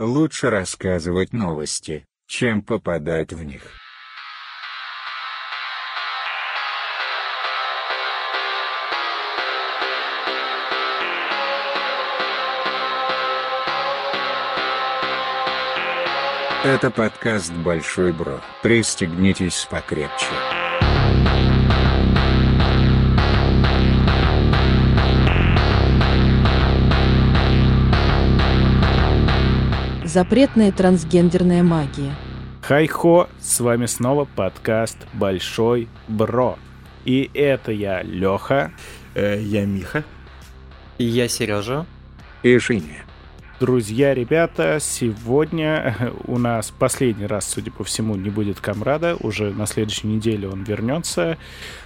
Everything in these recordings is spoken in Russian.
Лучше рассказывать новости, чем попадать в них. Это подкаст «Большой Бро». Пристегнитесь покрепче. Запретная трансгендерная магия. Хай-хо, с вами снова подкаст Большой Бро. И это я, Леха. Э, я Миха. И я Сережа. И Женя. Друзья, ребята, сегодня у нас последний раз, судя по всему, не будет комрада. Уже на следующей неделе он вернется.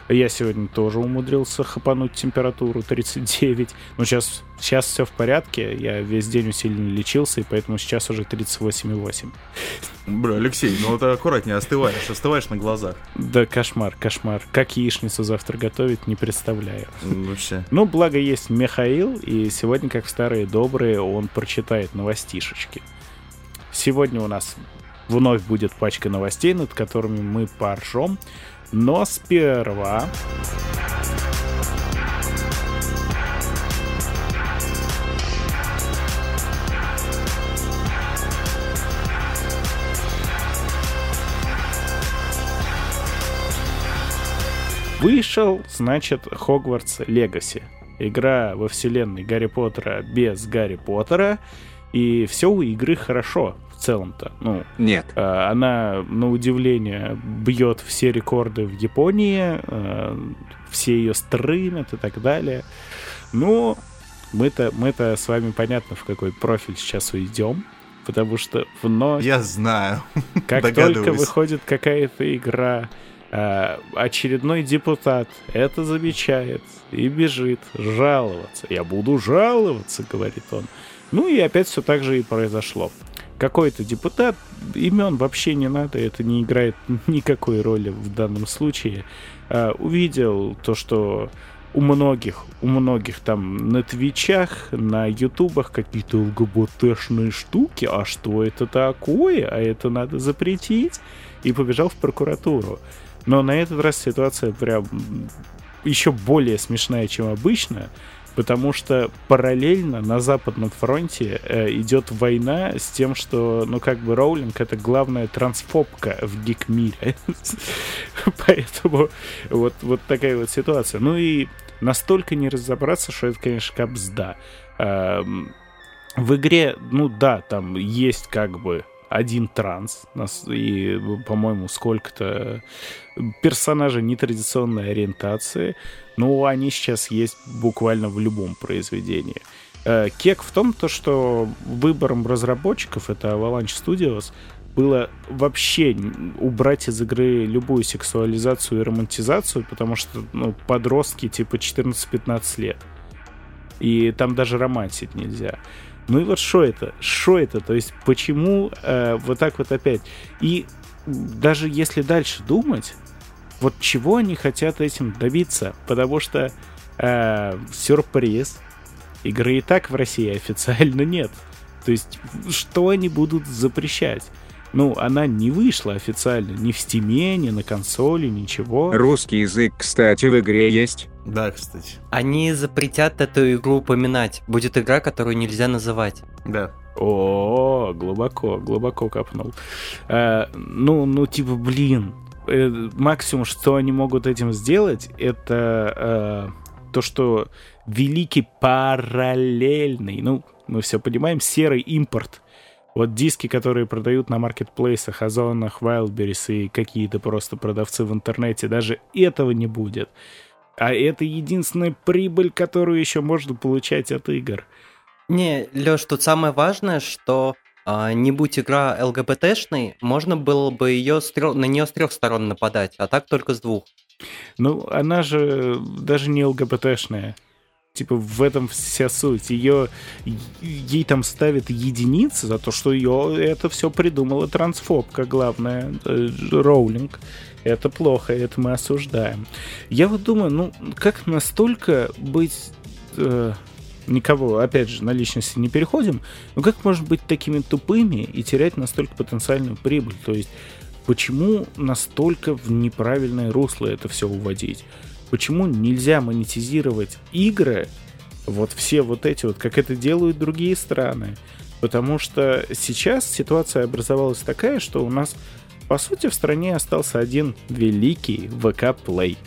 Я сегодня тоже умудрился хапануть температуру 39. Но сейчас, сейчас все в порядке. Я весь день усиленно лечился, и поэтому сейчас уже 38,8. Бля, Алексей, ну это аккуратнее, остываешь, остываешь на глазах. Да, кошмар, кошмар. Как яичницу завтра готовить, не представляю. Вообще. Ну, благо есть Михаил, и сегодня, как в старые добрые, он прочитает новостишечки. Сегодня у нас вновь будет пачка новостей, над которыми мы поржем. Но сперва... Вышел, значит, Хогвартс Легаси. Игра во вселенной Гарри Поттера без Гарри Поттера. И все у игры хорошо целом-то. Ну, Нет. э, она, на удивление, бьет все рекорды в Японии, э, все ее стримят и так далее. Но мы-то, мы-то с вами понятно, в какой профиль сейчас уйдем. Потому что вновь, Я знаю. как только выходит какая-то игра, э, очередной депутат это замечает и бежит жаловаться. Я буду жаловаться, говорит он. Ну и опять все так же и произошло. Какой-то депутат, имен вообще не надо, это не играет никакой роли в данном случае, э, увидел то, что у многих, у многих там на Твичах, на Ютубах какие-то ЛГБТшные штуки, а что это такое, а это надо запретить, и побежал в прокуратуру. Но на этот раз ситуация прям еще более смешная, чем обычно, потому что параллельно на Западном фронте э, идет война с тем, что, ну, как бы Роулинг это главная трансфобка в гик-мире. Поэтому вот, вот такая вот ситуация. Ну и настолько не разобраться, что это, конечно, капсда. Эм, В игре, ну да, там есть как бы один транс, и, по-моему, сколько-то персонажей нетрадиционной ориентации, но они сейчас есть буквально в любом произведении. Э, Кек в том, то, что выбором разработчиков, это Avalanche Studios, было вообще убрать из игры любую сексуализацию и романтизацию, потому что ну, подростки типа 14-15 лет. И там даже романсить нельзя. Ну и вот что это? Что это? То есть почему э, вот так вот опять? И даже если дальше думать, вот чего они хотят этим добиться? Потому что э, сюрприз, игры и так в России официально нет. То есть что они будут запрещать? Ну, она не вышла официально ни в стиме, ни на консоли, ничего. Русский язык, кстати, в игре есть. Да, кстати. Они запретят эту игру упоминать. Будет игра, которую нельзя называть. Да. О, глубоко, глубоко копнул. Э, ну, ну, типа, блин, э, максимум, что они могут этим сделать, это э, то, что великий параллельный, ну, мы все понимаем, серый импорт. Вот диски, которые продают на маркетплейсах, Озонах, Wildberries и какие-то просто продавцы в интернете, даже этого не будет. А это единственная прибыль, которую еще можно получать от игр. Не, Лёш, тут самое важное, что а, не будь игра ЛГБТшной, можно было бы ее на нее с трех сторон нападать, а так только с двух. Ну, она же даже не ЛГБТшная. Типа в этом вся суть. Ее ей там ставят единицы за то, что ее это все придумала трансфобка главная э, Роулинг. Это плохо, это мы осуждаем. Я вот думаю, ну как настолько быть э, никого, опять же, на личности не переходим, но как можно быть такими тупыми и терять настолько потенциальную прибыль? То есть, почему настолько в неправильное русло это все уводить? Почему нельзя монетизировать игры, вот все вот эти вот, как это делают другие страны? Потому что сейчас ситуация образовалась такая, что у нас, по сути, в стране остался один великий ВК Play.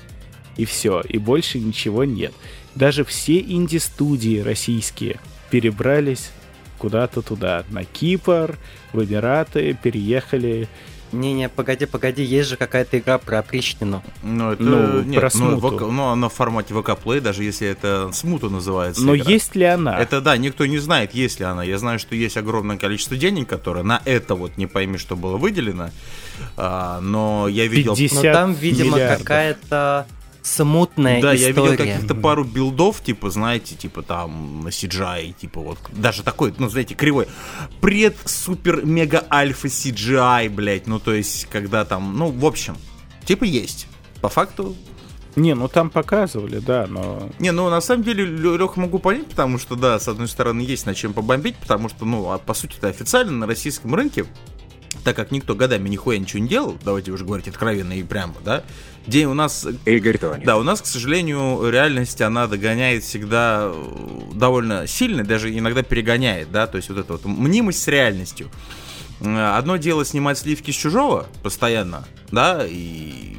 И все, и больше ничего нет. Даже все инди-студии российские перебрались куда-то туда, на Кипр, в Эмираты, переехали Не-не, погоди, погоди, есть же какая-то игра про опричнину. Ну, это Ну, нет, про ну, смуту. ВК ну, она в формате ВК Play, даже если это смуту называется. Но игра. есть ли она? Это да, никто не знает, есть ли она. Я знаю, что есть огромное количество денег, которое на это вот не пойми, что было выделено. А, но я видел. 50 Но там, видимо, миллиардов. какая-то смутная Да, я видел история. каких-то пару билдов, типа, знаете, типа там на CGI, типа вот, даже такой, ну, знаете, кривой. Пред супер мега альфа CGI, блядь, ну, то есть, когда там, ну, в общем, типа есть. По факту, Не, ну там показывали, да, но... не, ну, на самом деле, Лех могу понять, потому что, да, с одной стороны, есть над чем побомбить, потому что, ну, а по сути это официально на российском рынке, так как никто годами нихуя ничего не делал, давайте уже говорить откровенно и прямо, да, где у нас Игорь Тони. да, у нас, к сожалению, реальность, она догоняет всегда э, довольно сильно, даже иногда перегоняет, да, то есть вот эта вот мнимость с реальностью. Э, Одно дело снимать сливки с чужого постоянно, да, и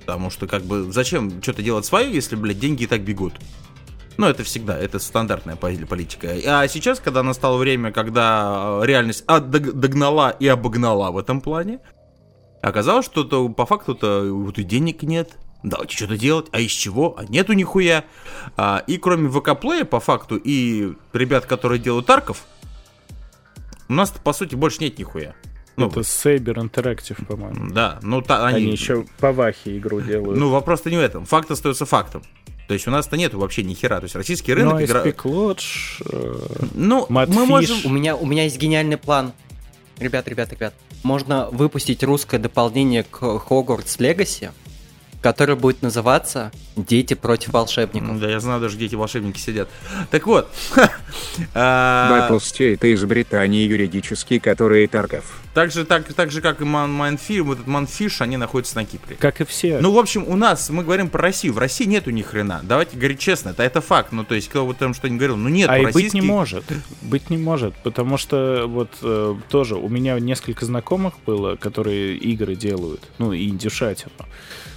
потому что как бы зачем что-то делать свое, если, блядь, деньги и так бегут. Ну, это всегда, это стандартная политика. А сейчас, когда настало время, когда э, реальность догнала и обогнала в этом плане, оказалось, что то, по факту-то вот и денег нет. Давайте что-то делать, а из чего? А нету нихуя. А, и кроме ВК-плея, по факту, и ребят, которые делают арков, у нас по сути больше нет нихуя. Ну, это Saber Interactive, по-моему. да, ну та, Они, они, еще по Вахе игру делают. Ну, вопрос-то не в этом. Факт остается фактом. То есть у нас-то нету вообще ни хера. То есть российский ну, рынок а игра... Lodge, э, Ну, мы можем... У меня, у меня есть гениальный план. Ребят, ребят, ребят. Можно выпустить русское дополнение к Hogwarts Legacy, которое будет называться «Дети против волшебников». Да, я знаю, даже где эти волшебники сидят. Так вот. а, Battle State из Британии юридический, который торгов. Так же, так, так же, как и вот этот Манфиш, они находятся на Кипре. как и все. Ну, в общем, у нас, мы говорим про Россию. В России нету ни хрена. Давайте говорить честно, это, это факт. Ну, то есть, кто бы там что ни говорил, ну нет, а и быть не может. Быть не может, потому что вот э, тоже у меня несколько знакомых было, которые игры делают, ну, и индюшатину.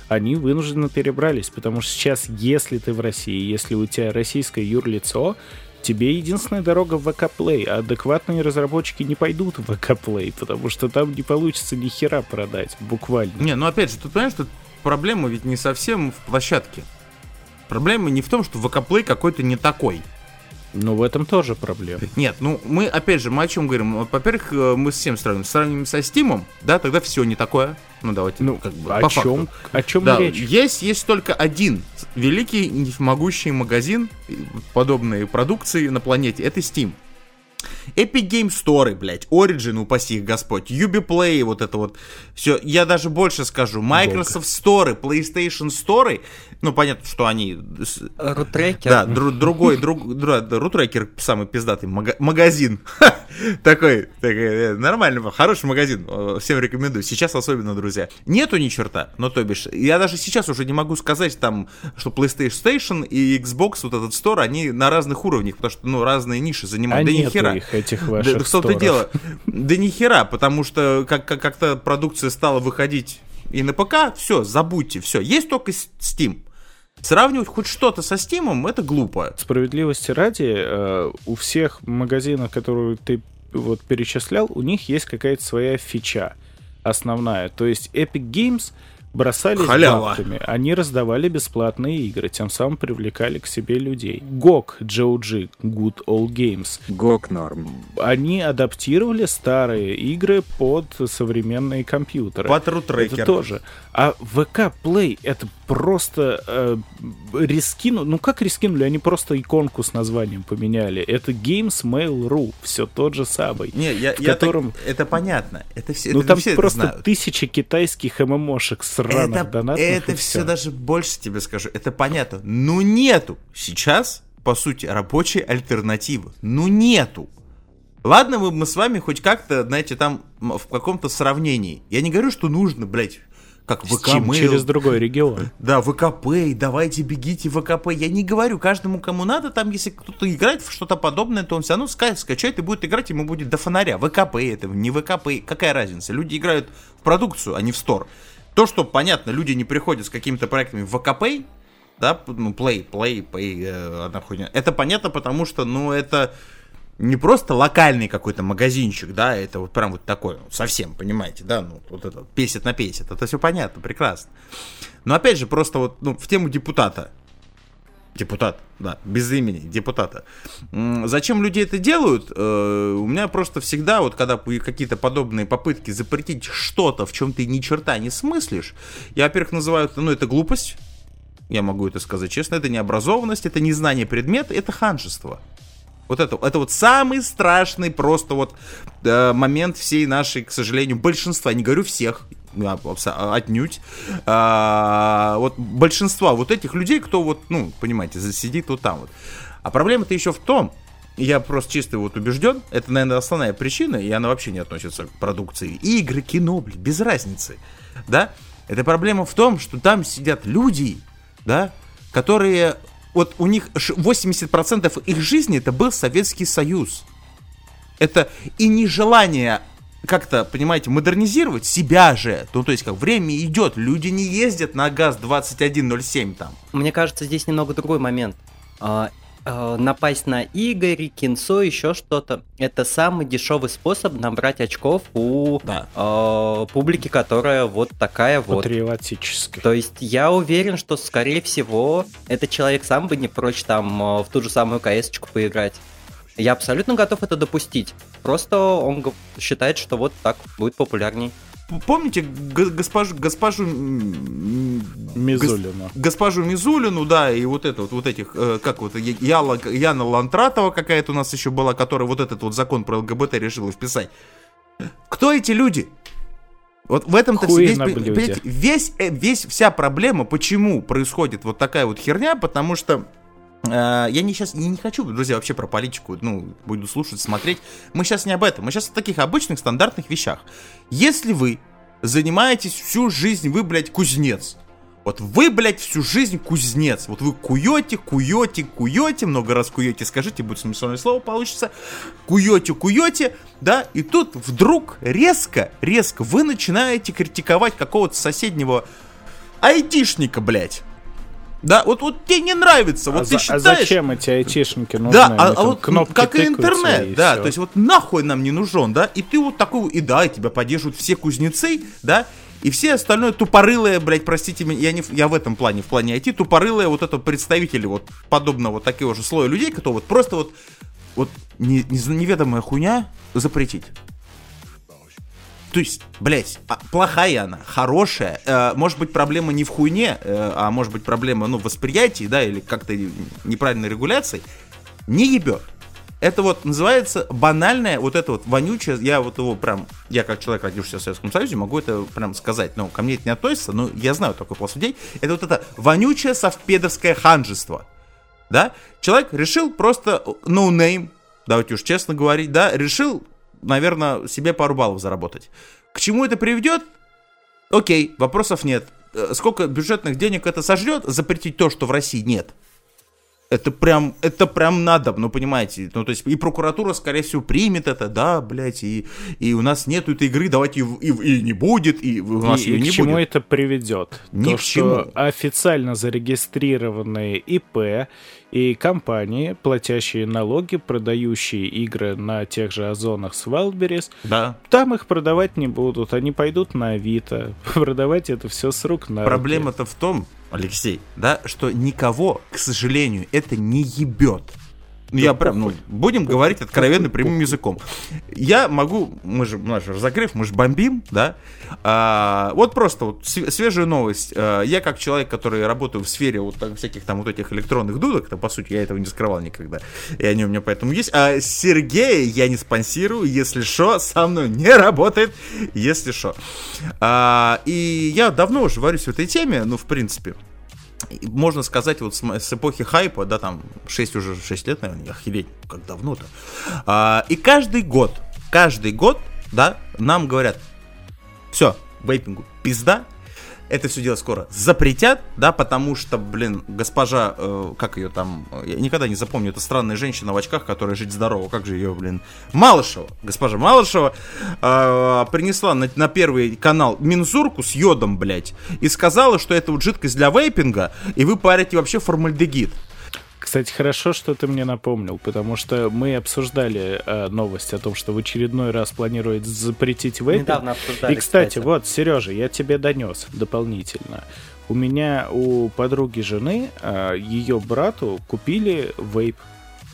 Они вынужденно перебрались, потому что сейчас, если ты в России, если у тебя российское юрлицо, тебе единственная дорога в ВК Play, а адекватные разработчики не пойдут в ВК Play, потому что там не получится ни хера продать, буквально. Не, ну опять же, тут понимаешь, что проблема ведь не совсем в площадке. Проблема не в том, что ВК-плей какой-то не такой. Ну, в этом тоже проблема. Нет, ну мы, опять же, мы о чем говорим? Во-первых, э, мы с всем сравниваем. Сравниваем со Стимом, да, тогда все не такое. Ну, давайте, Ну, как бы, о по чем, факту. о чем Да, речь? есть, есть только один великий, могущий магазин э, подобной продукции на планете. Это Steam. Epic Game Store, блядь, Origin, упаси их Господь, Ubiplay, вот это вот все. Я даже больше скажу, Microsoft Store, PlayStation Store, ну, понятно, что они... Рутрекер. Да, дру- другой, друг, да, да, Рутрекер самый пиздатый мага- магазин. Такой, такой, э, нормальный, хороший магазин, э, всем рекомендую. Сейчас особенно, друзья. Нету ни черта, ну, то бишь, я даже сейчас уже не могу сказать там, что PlayStation Station и Xbox, вот этот стор, они на разных уровнях, потому что, ну, разные ниши А занимают. да ни нету хера. их, этих ваших да в том-то дело. Да ни хера, потому что как- как- как-то продукция стала выходить и на ПК, все, забудьте, все. Есть только Steam. Сравнивать хоть что-то со Steam, это глупо. Справедливости ради, э, у всех магазинов, которые ты вот перечислял, у них есть какая-то своя фича основная. То есть Epic Games бросались Халява. бабками. Они раздавали бесплатные игры, тем самым привлекали к себе людей. GOG, GOG, Good Old Games, Гок норм. они адаптировали старые игры под современные компьютеры. Под рутрекер. Это тоже. А ВК Play это просто э, рискину. Ну как рискинули? Они просто иконку с названием поменяли. Это Games Mail.ru. Все тот же самый. Не, я, в я так- котором- это понятно. Это все, ну это там все просто тысячи китайских ММОшек сраных Это, донатных. это все всё. даже больше тебе скажу. Это понятно. Ну нету сейчас по сути, рабочей альтернативы. Ну, нету. Ладно, мы, мы с вами хоть как-то, знаете, там в каком-то сравнении. Я не говорю, что нужно, блядь, как ВК через другой регион. да, ВКП, давайте бегите ВКП. Я не говорю каждому, кому надо, там, если кто-то играет в что-то подобное, то он все равно ска- скачает и будет играть, ему будет до фонаря. ВКП это, не ВКП, какая разница? Люди играют в продукцию, а не в стор. То, что, понятно, люди не приходят с какими-то проектами в ВКП, да, ну, play, play, pay, э, одна хуйня. Это понятно, потому что, ну, это не просто локальный какой-то магазинчик, да, это вот прям вот такой, ну, совсем, понимаете, да, ну, вот это, песит на песит, это все понятно, прекрасно. Но опять же, просто вот, ну, в тему депутата, депутат, да, без имени, депутата. Зачем люди это делают? Э, У меня просто всегда, вот когда какие-то подобные попытки запретить что-то, в чем ты ни черта не смыслишь, я, во-первых, называю это, ну, это глупость, я могу это сказать честно, это необразованность, это незнание предмета, это ханжество. Вот это, это вот самый страшный просто вот э, момент всей нашей, к сожалению, большинства, не говорю всех, отнюдь, а, вот большинства вот этих людей, кто вот, ну, понимаете, сидит вот там вот. А проблема-то еще в том, я просто чисто вот убежден, это, наверное, основная причина, и она вообще не относится к продукции. Игры, кино, блин, без разницы, да? Это проблема в том, что там сидят люди, да, которые, вот у них ш- 80% их жизни это был Советский Союз. Это и нежелание как-то, понимаете, модернизировать себя же. Ну, то есть, как время идет, люди не ездят на ГАЗ-2107 там. Мне кажется, здесь немного другой момент. А, а, напасть на Игорь, кинцо, еще что-то. Это самый дешевый способ набрать очков у Да. а, публики, которая вот такая вот. Патриотической. То есть я уверен, что, скорее всего, этот человек сам бы не прочь там а, в ту же самую кс поиграть. Я абсолютно готов это допустить. Просто он считает, что вот так будет популярней. Помните госпожу, госпожу м, Мизулина. госпожу Мизулину, да, и вот это вот, вот этих, э, как вот, Яла, Яна Лантратова какая-то у нас еще была, которая вот этот вот закон про ЛГБТ решила вписать. Кто эти люди? Вот в этом-то весь, весь, э, весь, вся проблема, почему происходит вот такая вот херня, потому что я не сейчас не, не хочу, друзья, вообще про политику, ну, буду слушать, смотреть. Мы сейчас не об этом, мы сейчас о таких обычных стандартных вещах. Если вы занимаетесь всю жизнь, вы, блядь, кузнец, вот вы, блядь, всю жизнь кузнец. Вот вы куете, куете, куете, много раз куете, скажите, будет смысловое слово получится. Куете, куете, да, и тут вдруг резко, резко вы начинаете критиковать какого-то соседнего айтишника, блядь. Да, вот, вот тебе не нравится, вот а, ты за- а считаешь... зачем эти айтишники нужны? Да, а, а вот кнопки как и интернет, и да, всё. то есть вот нахуй нам не нужен, да, и ты вот такой, и да, и тебя поддерживают все кузнецы, да, и все остальное тупорылые, блядь, простите меня, я, не, я в этом плане, в плане IT, тупорылые вот это представители вот подобного вот такого же слоя людей, которые вот просто вот, вот не, не- неведомая хуйня запретить. То есть, блядь, а плохая она, хорошая. Э, может быть, проблема не в хуйне, э, а может быть, проблема, ну, в восприятии, да, или как-то неправильной регуляции. Не ебет. Это вот называется банальное, вот это вот вонючее, я вот его прям, я как человек, родившийся в Советском Союзе, могу это прям сказать, но ко мне это не относится, но я знаю такой пласт людей, это вот это вонючее совпедовское ханжество, да, человек решил просто no name, давайте уж честно говорить, да, решил, наверное, себе пару баллов заработать. К чему это приведет? Окей, вопросов нет. Э, Сколько бюджетных денег это сожрет, запретить то, что в России нет? Это прям, это прям надо, ну, понимаете, ну, то есть, и прокуратура, скорее всего, примет это, да, блядь, и, и у нас нету этой игры, давайте, и, и, и не будет, и у нас И, ее и не к чему будет. это приведет? Ни То, к что чему. официально зарегистрированные ИП и компании, платящие налоги, продающие игры на тех же озонах с Wildberries, Да. там их продавать не будут. Они пойдут на Авито. Продавать это все с рук на. Проблема-то в том, Алексей, да, что никого, к сожалению, это не ебет. Ну, я прям, ну, будем говорить откровенно прямым языком. Я могу, мы же, наш разогрев, мы же бомбим, да. А, вот просто вот св- свежая новость. А, я как человек, который работаю в сфере вот так, всяких там вот этих электронных дудок, то по сути я этого не скрывал никогда, и они у меня поэтому есть. А Сергея я не спонсирую, если что, со мной не работает, если что. А, и я давно уже варюсь в этой теме, ну, в принципе. Можно сказать, вот с, с эпохи хайпа, да, там, 6 уже, 6 лет, наверное, охереть, как давно-то. А, и каждый год, каждый год, да, нам говорят, все, вейпингу пизда, это все дело скоро запретят, да, потому что, блин, госпожа, э, как ее там, э, я никогда не запомню, это странная женщина в очках, которая жить здорово, как же ее, блин, Малышева, госпожа Малышева, э, принесла на, на первый канал мензурку с йодом, блядь, и сказала, что это вот жидкость для вейпинга, и вы парите вообще формальдегид. Кстати, хорошо, что ты мне напомнил, потому что мы обсуждали э, новость о том, что в очередной раз планирует запретить вейпинг. Недавно обсуждали, И, кстати, кстати. вот, Сережа, я тебе донес дополнительно. У меня у подруги жены, ее брату купили вейп.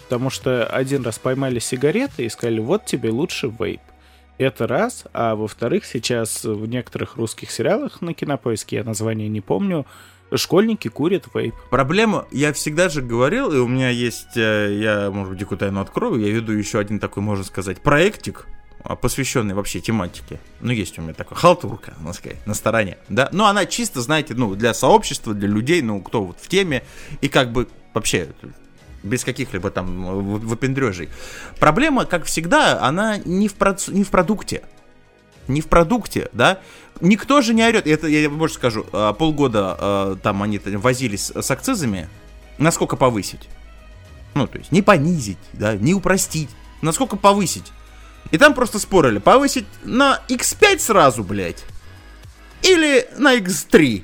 Потому что один раз поймали сигареты и сказали, вот тебе лучше вейп. Это раз. А во-вторых, сейчас в некоторых русских сериалах на кинопоиске, я название не помню, школьники курят вейп. Проблема, я всегда же говорил, и у меня есть, э, я, может быть, дикую тайну открою, я веду еще один такой, можно сказать, проектик, а, посвященный вообще тематике. Ну, есть у меня такая халтурка, можно сказать, на стороне, да. Но она чисто, знаете, ну, для сообщества, для людей, ну, кто вот в теме, и как бы вообще без каких-либо там выпендрежей. Проблема, как всегда, она не в, проц- не в продукте. Не в продукте, да? Никто же не орет. Это я больше скажу. а, Полгода а, там они возились с акцизами. Насколько повысить? Ну, то есть не понизить, да, не упростить. Насколько повысить? И там просто спорили, повысить на X5 сразу, блядь. Или на X3.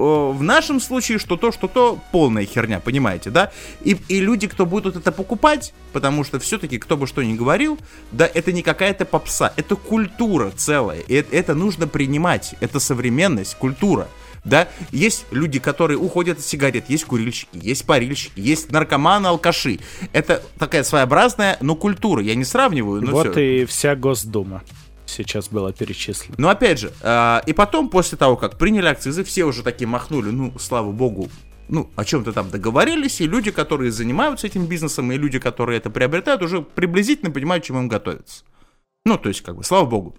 О, В нашем случае, что то, что то, полная херня, понимаете, да? И, и люди, кто будут это покупать, потому что все-таки, кто бы что ни говорил, да, это не какая-то попса, это культура целая, и это, это нужно принимать, это современность, культура. Да, есть люди, которые уходят от сигарет, есть курильщики, есть парильщики, есть наркоманы, алкаши. Это такая своеобразная, но культура. Я не сравниваю, но вот всё. и вся Госдума сейчас была перечислена. Но опять же, а, и потом, после того, как приняли акцизы, все уже такие махнули, ну, слава богу, ну, о чем-то там договорились, и люди, которые занимаются этим бизнесом, и люди, которые это приобретают, уже приблизительно понимают, чем им готовиться. Ну, то есть, как бы, слава богу.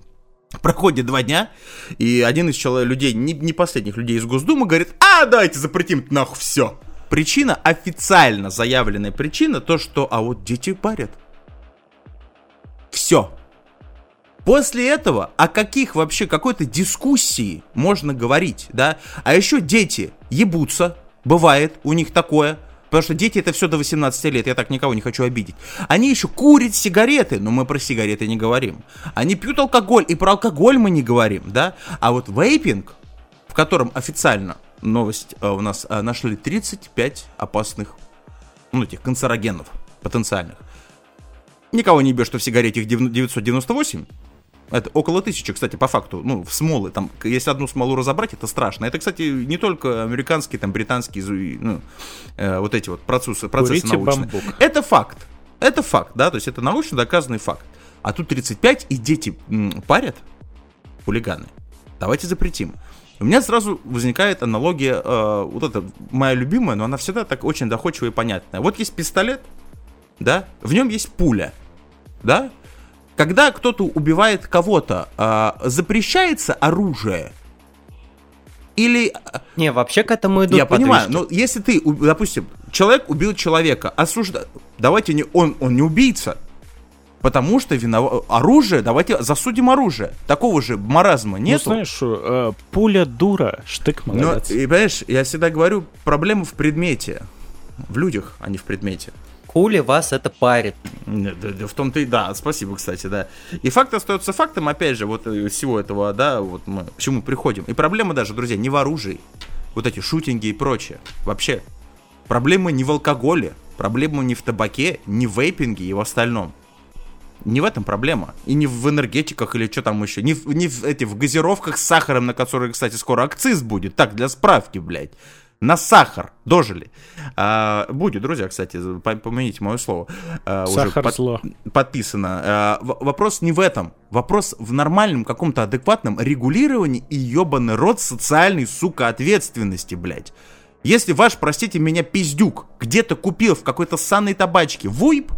Проходит два дня, и один из человек, людей, не, не последних людей из Госдумы, говорит, а, давайте запретим нахуй все. Причина, официально заявленная причина, то, что, а вот дети парят. Все. После этого о каких вообще какой-то дискуссии можно говорить, да? А еще дети ебутся, бывает у них такое, потому что дети это все до 18 лет, я так никого не хочу обидеть. Они еще курят сигареты, но мы про сигареты не говорим. Они пьют алкоголь, и про алкоголь мы не говорим, да? А вот вейпинг, в котором официально новость э, у нас э, нашли 35 опасных, ну, этих канцерогенов потенциальных. Никого не бьет, что в сигарете их 998, это около тысячи, кстати, по факту. Ну, в смолы. Там, если одну смолу разобрать, это страшно. Это, кстати, не только американские, там, британские, ну, э, вот эти вот процессы, процессы Курите научные. бамбук. Это факт. Это факт, да, то есть это научно доказанный факт. А тут 35, и дети м, парят, хулиганы. Давайте запретим. У меня сразу возникает аналогия, э, вот это моя любимая, но она всегда так очень доходчивая и понятная. Вот есть пистолет, да, в нем есть пуля, да, когда кто-то убивает кого-то, а, запрещается оружие? Или... а, Не, вообще к этому идут я понимаю, подвижки. но если ты, допустим, человек убил человека, осужда... Давайте не... Он, он не убийца. Потому что винов... оружие, давайте засудим оружие. Такого же маразма Ну, нету. знаешь, э, пуля дура, штык Но, молодец. и, понимаешь, я всегда говорю, проблема в предмете. В людях, а не в предмете. Хули вас это парит. В том-то и да, спасибо, кстати, да. И факт остается фактом, опять же, вот э, всего этого, да, вот мы к чему приходим. И проблема даже, друзья, не в оружии. Вот эти шутинги и прочее. Вообще. Проблема не в алкоголе, проблема не в табаке, не в вейпинге и в остальном. Не в этом проблема. И не в энергетиках или что там еще. Не в, не в, эти, в газировках с сахаром, на которые, кстати, скоро акциз будет. Так, для справки, блядь. На сахар дожили. А, будет, друзья, кстати, по- помяните мое слово. А, уже Сахар под- зло. подписано. А, в- вопрос не в этом. Вопрос в нормальном каком-то адекватном регулировании и ебаный рот социальной, сука, ответственности, блядь. Если ваш, простите меня, пиздюк где-то купил в какой-то ссаной табачке вуйп,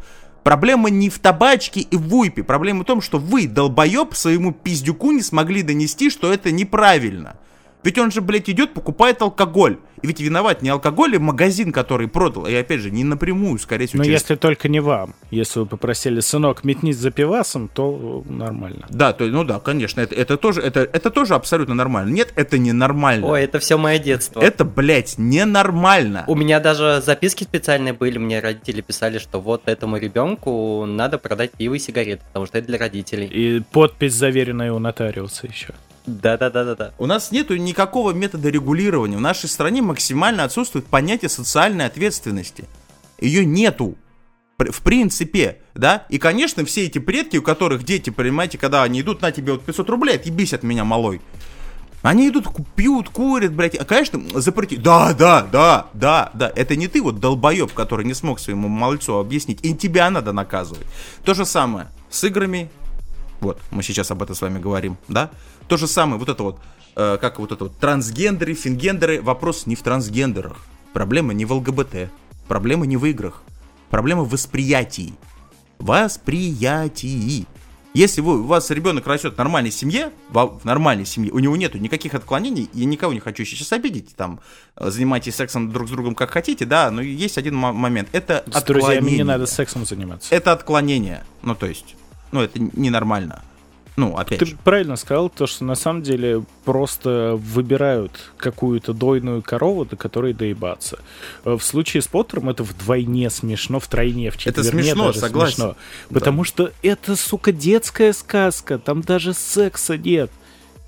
проблема не в табачке и в вуйпе. Проблема в том, что вы, долбоеб, своему пиздюку не смогли донести, что это неправильно. Ведь он же, блядь, идет, покупает алкоголь. И ведь виноват не алкоголь, а магазин, который продал. И опять же, не напрямую, скорее всего, Но через- если только не вам. Если вы попросили, сынок, метнись за пивасом, то нормально. Да, то, ну да, конечно, это, это, тоже, это, это тоже абсолютно нормально. Нет, это ненормально. Ой, это все мое детство. Это, блядь, ненормально. У меня даже записки специальные были, мне родители писали, что вот этому ребенку надо продать пиво и сигареты, потому что это для родителей. И подпись заверенная у нотариуса еще. Да-да-да-да-да. У нас нету никакого метода регулирования. В нашей стране максимально отсутствует понятие социальной ответственности. Ее нету. В принципе, да? И, конечно, все эти предки, у которых дети, понимаете, когда они идут на тебе вот 500 рублей, отъебись от меня, малой. Они идут, пьют, курят, блядь. А, конечно, запрети. Да, да, да, да, да. Это не ты вот долбоеб, который не смог своему мальцу объяснить. И тебя надо наказывать. То же самое с играми. Вот, мы сейчас об этом с вами говорим, да? То же самое, вот это вот, э, как вот это вот, трансгендеры, фингендеры. Вопрос не в трансгендерах. Проблема не в ЛГБТ. Проблема не в играх. Проблема в восприятии. Восприятии. Если вы, у вас ребенок растет в нормальной семье, в нормальной семье, у него нету никаких отклонений, я никого не хочу сейчас обидеть, там, э, занимайтесь сексом друг с другом как хотите, да, но есть один мо- момент, это С друзьями не отклонение. надо сексом заниматься. Это отклонение, ну, то есть, ну, это ненормально. Ну, опять Ты же. правильно сказал, то, что на самом деле просто выбирают какую-то дойную корову, до которой доебаться. Э, В случае с Поттером это вдвойне смешно, втройне, в Это четверне смешно, даже согласен. смешно. Потому что это, сука, детская сказка, там даже секса нет.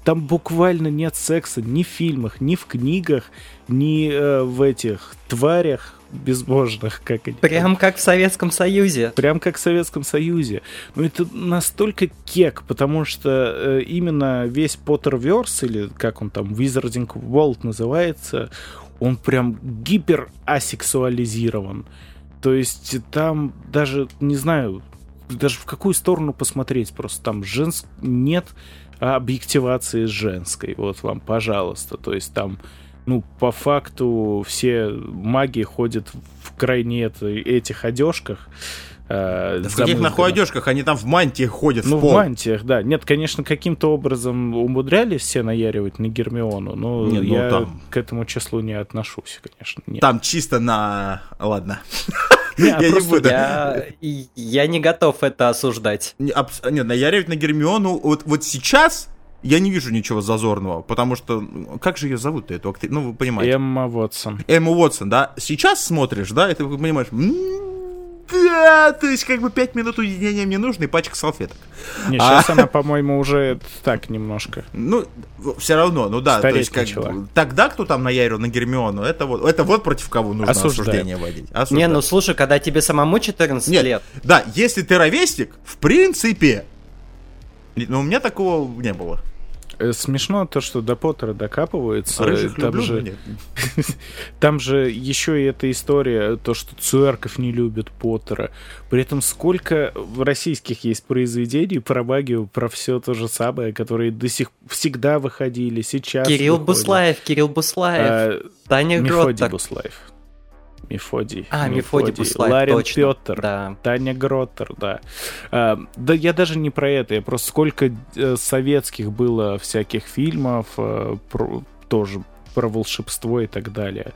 Там буквально нет секса ни в фильмах, ни в книгах, ни э, в этих тварях безбожных, как они. Прям как в Советском Союзе. Прям как в Советском Союзе. Ну, это настолько кек, потому что э, именно весь Поттерверс, или как он там, Wizarding World называется, он прям гипер асексуализирован. То есть там даже, не знаю, даже в какую сторону посмотреть, просто там женск... нет объективации женской. Вот вам, пожалуйста. То есть там, ну, по факту все маги ходят в крайне это- этих одежках. э, Да в каких нахуй одежках? Они там в мантии ходят Ну, в в пол. мантиях, да. Нет, конечно, каким-то образом умудрялись все наяривать на Гермиону, но Не, ну, я там- к этому числу не отношусь, конечно. Нет. Там чисто на... Ладно. Не, я не буду. Я, я не готов это осуждать. Не, абс- Нет, наяривать на Гермиону вот, вот сейчас я не вижу ничего зазорного, потому что... Как же ее зовут-то, эту актрису? Ну, вы понимаете. Эмма Вотсон. Эмма Уотсон, да? Сейчас смотришь, да, и ты понимаешь... «М, Да, то есть как бы 5 минут уединения мне нужно и пачка салфеток. Не, А. сейчас она, по-моему, уже так немножко. Ну, все равно, ну да, то есть как бы, тогда кто там наярил на Гермиону, это вот, это вот против кого нужно Осуждаю. осуждение водить. Не, Осуждаю. ну слушай, когда тебе самому 14 Нет, лет, да, если ты ровесник, в принципе, но у меня такого не было. Э, Смешно то, что до Поттера докапываются. Рыжих там, люблю, же, нет. там же еще и эта история, то, что Цуэрков не любит Поттера. При этом сколько в российских есть произведений про магию, про все то же самое, которые до сих всегда выходили, сейчас Кирилл выходят. Буслаев, Кирилл Буслаев, А, Таня Мефодий Гроттер. Буслаев. Мефодий. А, Мефодий Буслаев, Ларин точно. Петр. Да. Таня Гроттер, да. А, да я даже не про это, я просто сколько э, советских было всяких фильмов, э, про- тоже про волшебство и так далее.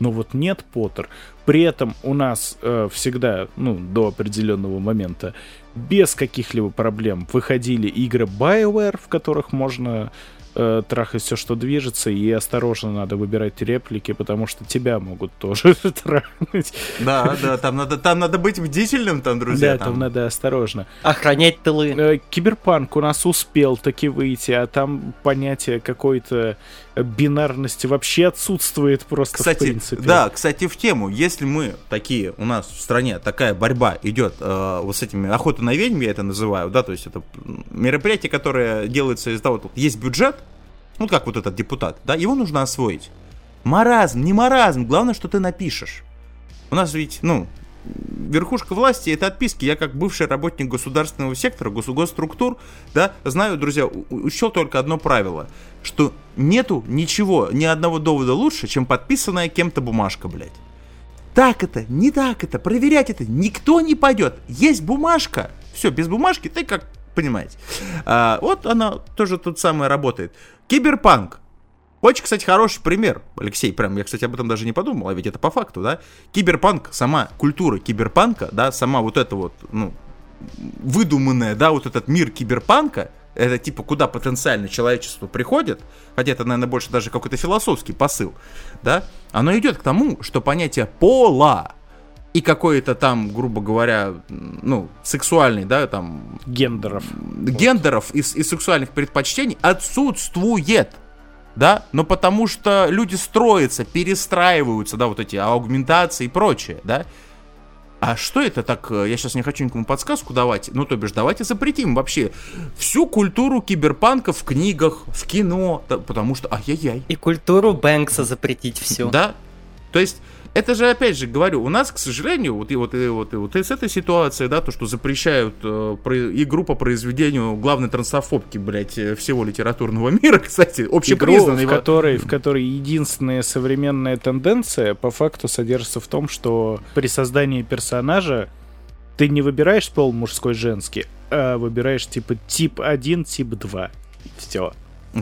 Но вот нет Поттер. При этом у нас э, всегда, ну, до определенного момента, без каких-либо проблем выходили игры BioWare, в которых можно э, трахать все, что движется, и осторожно надо выбирать реплики, потому что тебя могут тоже трахнуть. Да, да, там надо, там надо быть бдительным, там, друзья. Да, там надо осторожно. Охранять тылы. Э, Киберпанк у нас успел таки выйти, а там понятие какой-то э, бинарности вообще отсутствует просто в Кстати, принципе. да, кстати, в тему, если мы такие, у нас в стране такая борьба идет э, вот с этими охота на ведьм, я это называю, да, то есть это мероприятие, которое делается из-за того, что есть бюджет, ну как вот этот депутат, да, его нужно освоить. Маразм, не маразм, главное, что ты напишешь. У нас ведь, ну, верхушка власти это отписки. Я как бывший работник государственного сектора, гос- госструктур, да, знаю, друзья, учел только одно правило, что нету ничего, ни одного довода лучше, чем подписанная кем-то бумажка, блядь. Так это, не так это, проверять это никто не пойдет. Есть бумажка. Все, без бумажки ты как понимаете. А, вот она тоже тут самое работает. Киберпанк. Очень, кстати, хороший пример, Алексей, прям, я, кстати, об этом даже не подумал, а ведь это по факту, да? Киберпанк, сама культура киберпанка, да, сама вот эта вот, ну, выдуманная, да, вот этот мир киберпанка, это типа куда потенциально человечество приходит, хотя это, наверное, больше даже какой-то философский посыл, да, оно идет к тому, что понятие пола и какой-то там, грубо говоря, ну, сексуальный, да, там... Гендеров. Гендеров и, и сексуальных предпочтений отсутствует. Да, но потому что люди строятся, перестраиваются, да, вот эти аугментации и прочее, да. А что это так? э, Я сейчас не хочу никому подсказку давать. Ну, то бишь, давайте запретим вообще всю культуру киберпанка в книгах, в кино, да, потому что, ай-яй-яй. И культуру Бэнкса запретить всю. Да. То есть, это же, опять же, говорю, у нас, к сожалению, вот и вот, и вот, и вот и с этой ситуацией, да, то, что запрещают э, про- игру по произведению главной трансофобки, блядь, э, всего литературного мира, кстати, Игру, общепризнанной. в которой, в которой единственная современная тенденция по факту содержится в том, что при создании персонажа ты не выбираешь пол мужской-женский, а выбираешь типа тип 1, тип 2. Все.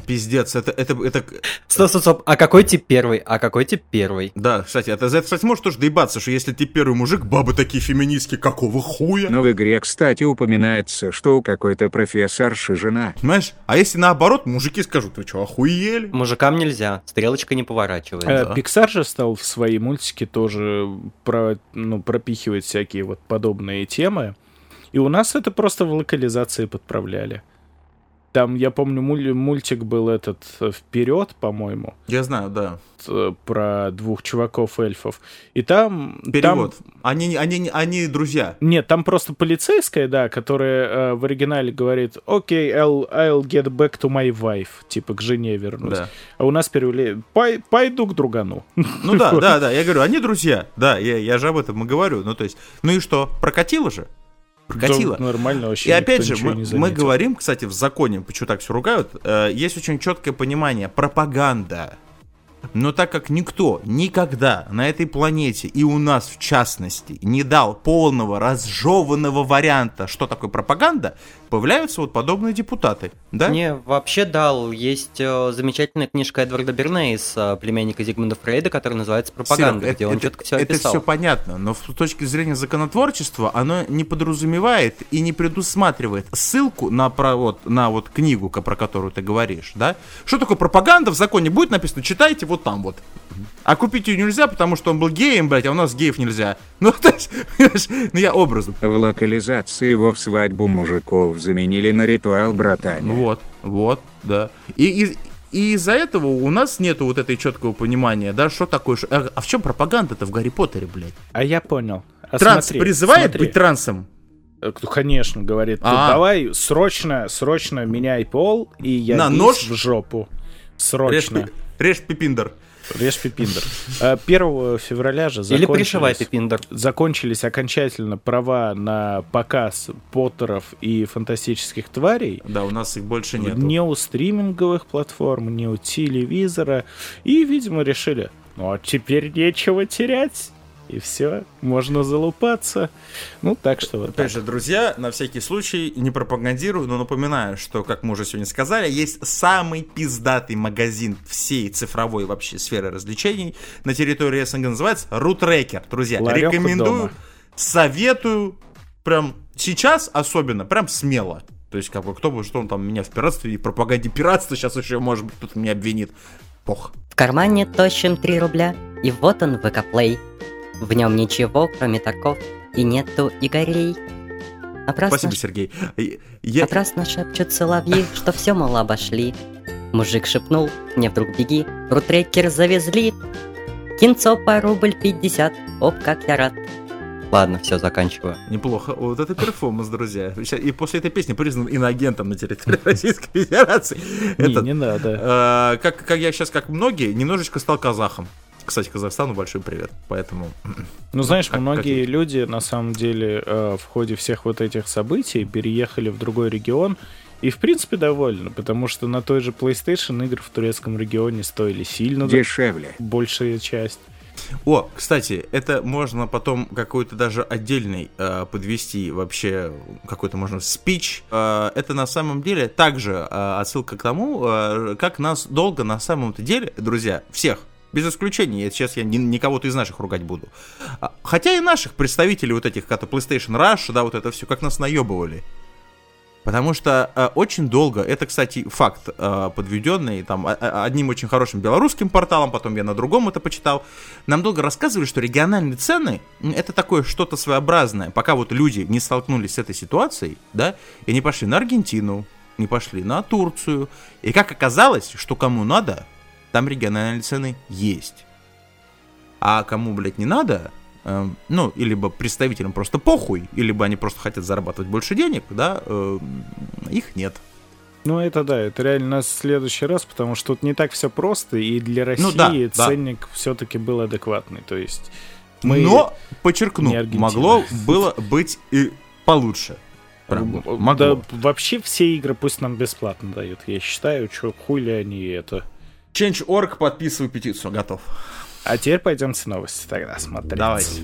Пиздец, это, это, это, Стоп, стоп, стоп. А какой тип первый? А какой тип первый? да, кстати, это, за это, кстати, может тоже доебаться, что если ты первый мужик, бабы такие феминистки, какого хуя? Но в игре, кстати, упоминается, что у какой-то профессорши жена. Понимаешь? А если наоборот, мужики скажут, вы что, охуели? Мужикам нельзя, стрелочка не поворачивает. Э, Да. Pixar же стал в свои мультики тоже про, ну, пропихивать всякие вот подобные темы. И у нас это просто в локализации подправляли. Там, я помню, муль- мультик был этот вперед, по-моему, Я знаю, да. э, про двух чуваков-эльфов. И там... Перевод. там- Они, они, они друзья. Нет, там просто полицейская, да, которая э, в оригинале говорит «Окей, I'll, I'll get back to my wife», типа к жене вернусь. Да. А у нас перевели «Пой- «Пойду к другану». Ну да, да, да, я говорю, они друзья. Да, я, я же об этом и говорю. Ну то есть, ну и что, прокатило же? Прокатило. Да, нормально вообще. И опять же, мы, мы говорим, кстати, в законе, почему так все ругают, э, есть очень четкое понимание, пропаганда. Но так как никто никогда на этой планете, и у нас в частности, не дал полного разжеванного варианта, что такое пропаганда, появляются вот подобные депутаты. Да? Не, вообще дал. Есть э, замечательная книжка Эдварда Бернейса, племянника Зигмунда Фрейда, которая называется «Пропаганда», Серег, где он четко все это описал. все понятно, но с точки зрения законотворчества оно не подразумевает и не предусматривает ссылку на, про, вот, на вот книгу, ко- про которую ты говоришь, да? Что такое пропаганда в законе будет написано, читайте вот там вот. А купить ее нельзя, потому что он был геем, блядь, а у нас геев нельзя. Ну, то есть, ну я образом. В локализации его в свадьбу мужиков заменили на ритуал братания. Вот, вот, да. И, и, и из-за этого у нас нету вот этой четкого понимания, да, что такое... ш- А, а в чем пропаганда-то в Гарри Поттере, блядь? А я понял. А Транс смотри, призывает смотри. быть трансом? Э, Конечно, говорит. «Тут А. Давай срочно, срочно меняй пол, и я На нож? в жопу. Режь, Срочно. пи- режь пипиндер. Режь пипиндер. Э, 1 февраля же Или пришивай закончились, пипиндер. закончились окончательно права на показ Поттеров и фантастических тварей. Да, у нас их больше нет. Не у стриминговых платформ, не у телевизора. И, видимо, решили, ну а теперь нечего терять. И все, можно залупаться. Ну, так что вот Опять так. же, друзья, на всякий случай не пропагандирую, но напоминаю, что, как мы уже сегодня сказали, есть самый пиздатый магазин всей цифровой вообще сферы развлечений на территории СНГ, называется Рутрекер. Друзья, Ларёк у рекомендую, дома. советую, прям сейчас особенно, прям смело. То есть, как бы, кто бы, что он там меня в пиратстве и пропаганде пиратства сейчас еще, может быть, кто-то меня обвинит. Пох. В кармане тощим 3 рубля, и вот он ВК Плей. В нем ничего, кроме торков, и нету игорей. Напрасно, Спасибо, Сергей. Я, напрасно шепчут соловьи, что все, мол, обошли. Мужик шепнул, мне вдруг беги, рутрекер завезли. Кинцо по рубль пятьдесят, оп, как я рад. Ладно, все, заканчиваю. Неплохо. Вот это перформанс, друзья. И после этой песни признан иноагентом на территории Российской Федерации. Не, не надо. э, как я сейчас, как многие, немножечко стал казахом. Кстати, Казахстану большой привет. Поэтому Ну, знаешь, как- многие какие? люди, на самом деле, э, в ходе всех вот этих событий переехали в другой регион и, в принципе, довольны, потому что на той же PlayStation игры в турецком регионе стоили сильно Дешевле. большая часть. О, кстати, это можно потом какой-то даже отдельный э, подвести вообще какой-то можно спич. Э, это на самом деле также э, отсылка к тому, э, как нас долго на самом-то деле, друзья, всех без исключения, сейчас я ни, никого-то из наших ругать буду. А, Хотя и наших представителей вот этих, как-то PlayStation Rush, да, вот это все, как нас наебывали. Потому что э, очень долго, это, кстати, факт, э, подведенный там а- а- одним очень хорошим белорусским порталом, потом я на другом это почитал, нам долго рассказывали, что региональные цены это такое что-то своеобразное, пока вот люди не столкнулись с этой ситуацией, да, и не пошли на Аргентину, не пошли на Турцию, и как оказалось, что кому надо, там региональные цены есть. А кому, блядь, не надо, эм, ну, и либо представителям просто похуй, и либо они просто хотят зарабатывать больше денег, да, эм, их нет. Ну, это да, это реально на следующий раз, потому что тут не так все просто, и для России Ну да, да. ценник все-таки был адекватный. То есть мы... Но, подчеркну, могло было быть и получше. Прям могло. Да, вообще все игры пусть нам бесплатно дают. Я считаю, что хули они это. Change.org, подписываю петицию, готов. А теперь пойдемте новости тогда смотреть. Давайте.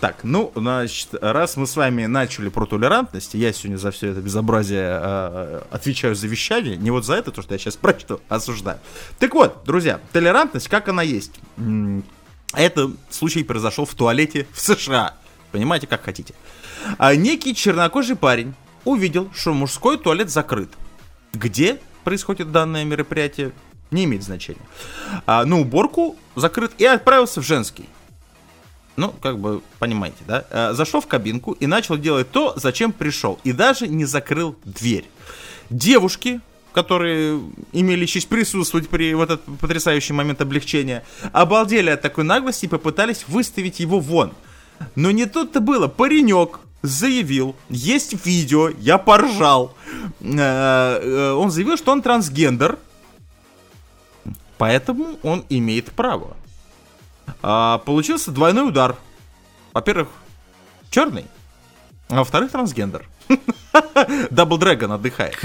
Так, ну, значит, раз мы с вами начали про толерантность, я сегодня за все это безобразие э, отвечаю за вещание, не вот за это, то, что я сейчас прочту, осуждаю. Так вот, друзья, толерантность, как она есть? Это случай произошел в туалете в США. Понимаете, как хотите. А некий чернокожий парень увидел, что мужской туалет закрыт. Где происходит данное мероприятие, не имеет значения. А, на уборку закрыт и отправился в женский. Ну, как бы, понимаете, да? Э, Зашел в кабинку и начал делать то, зачем пришел. И даже не закрыл дверь. Девушки, которые имели честь присутствовать при вот этот потрясающий момент облегчения, обалдели от такой наглости и попытались выставить его вон. Но не тут-то было. Паренек заявил, есть видео, я поржал. Э, э, Он заявил, что он трансгендер, поэтому он имеет право. А, получился двойной удар. Во-первых, черный, а во-вторых, трансгендер. Double Dragon отдыхает.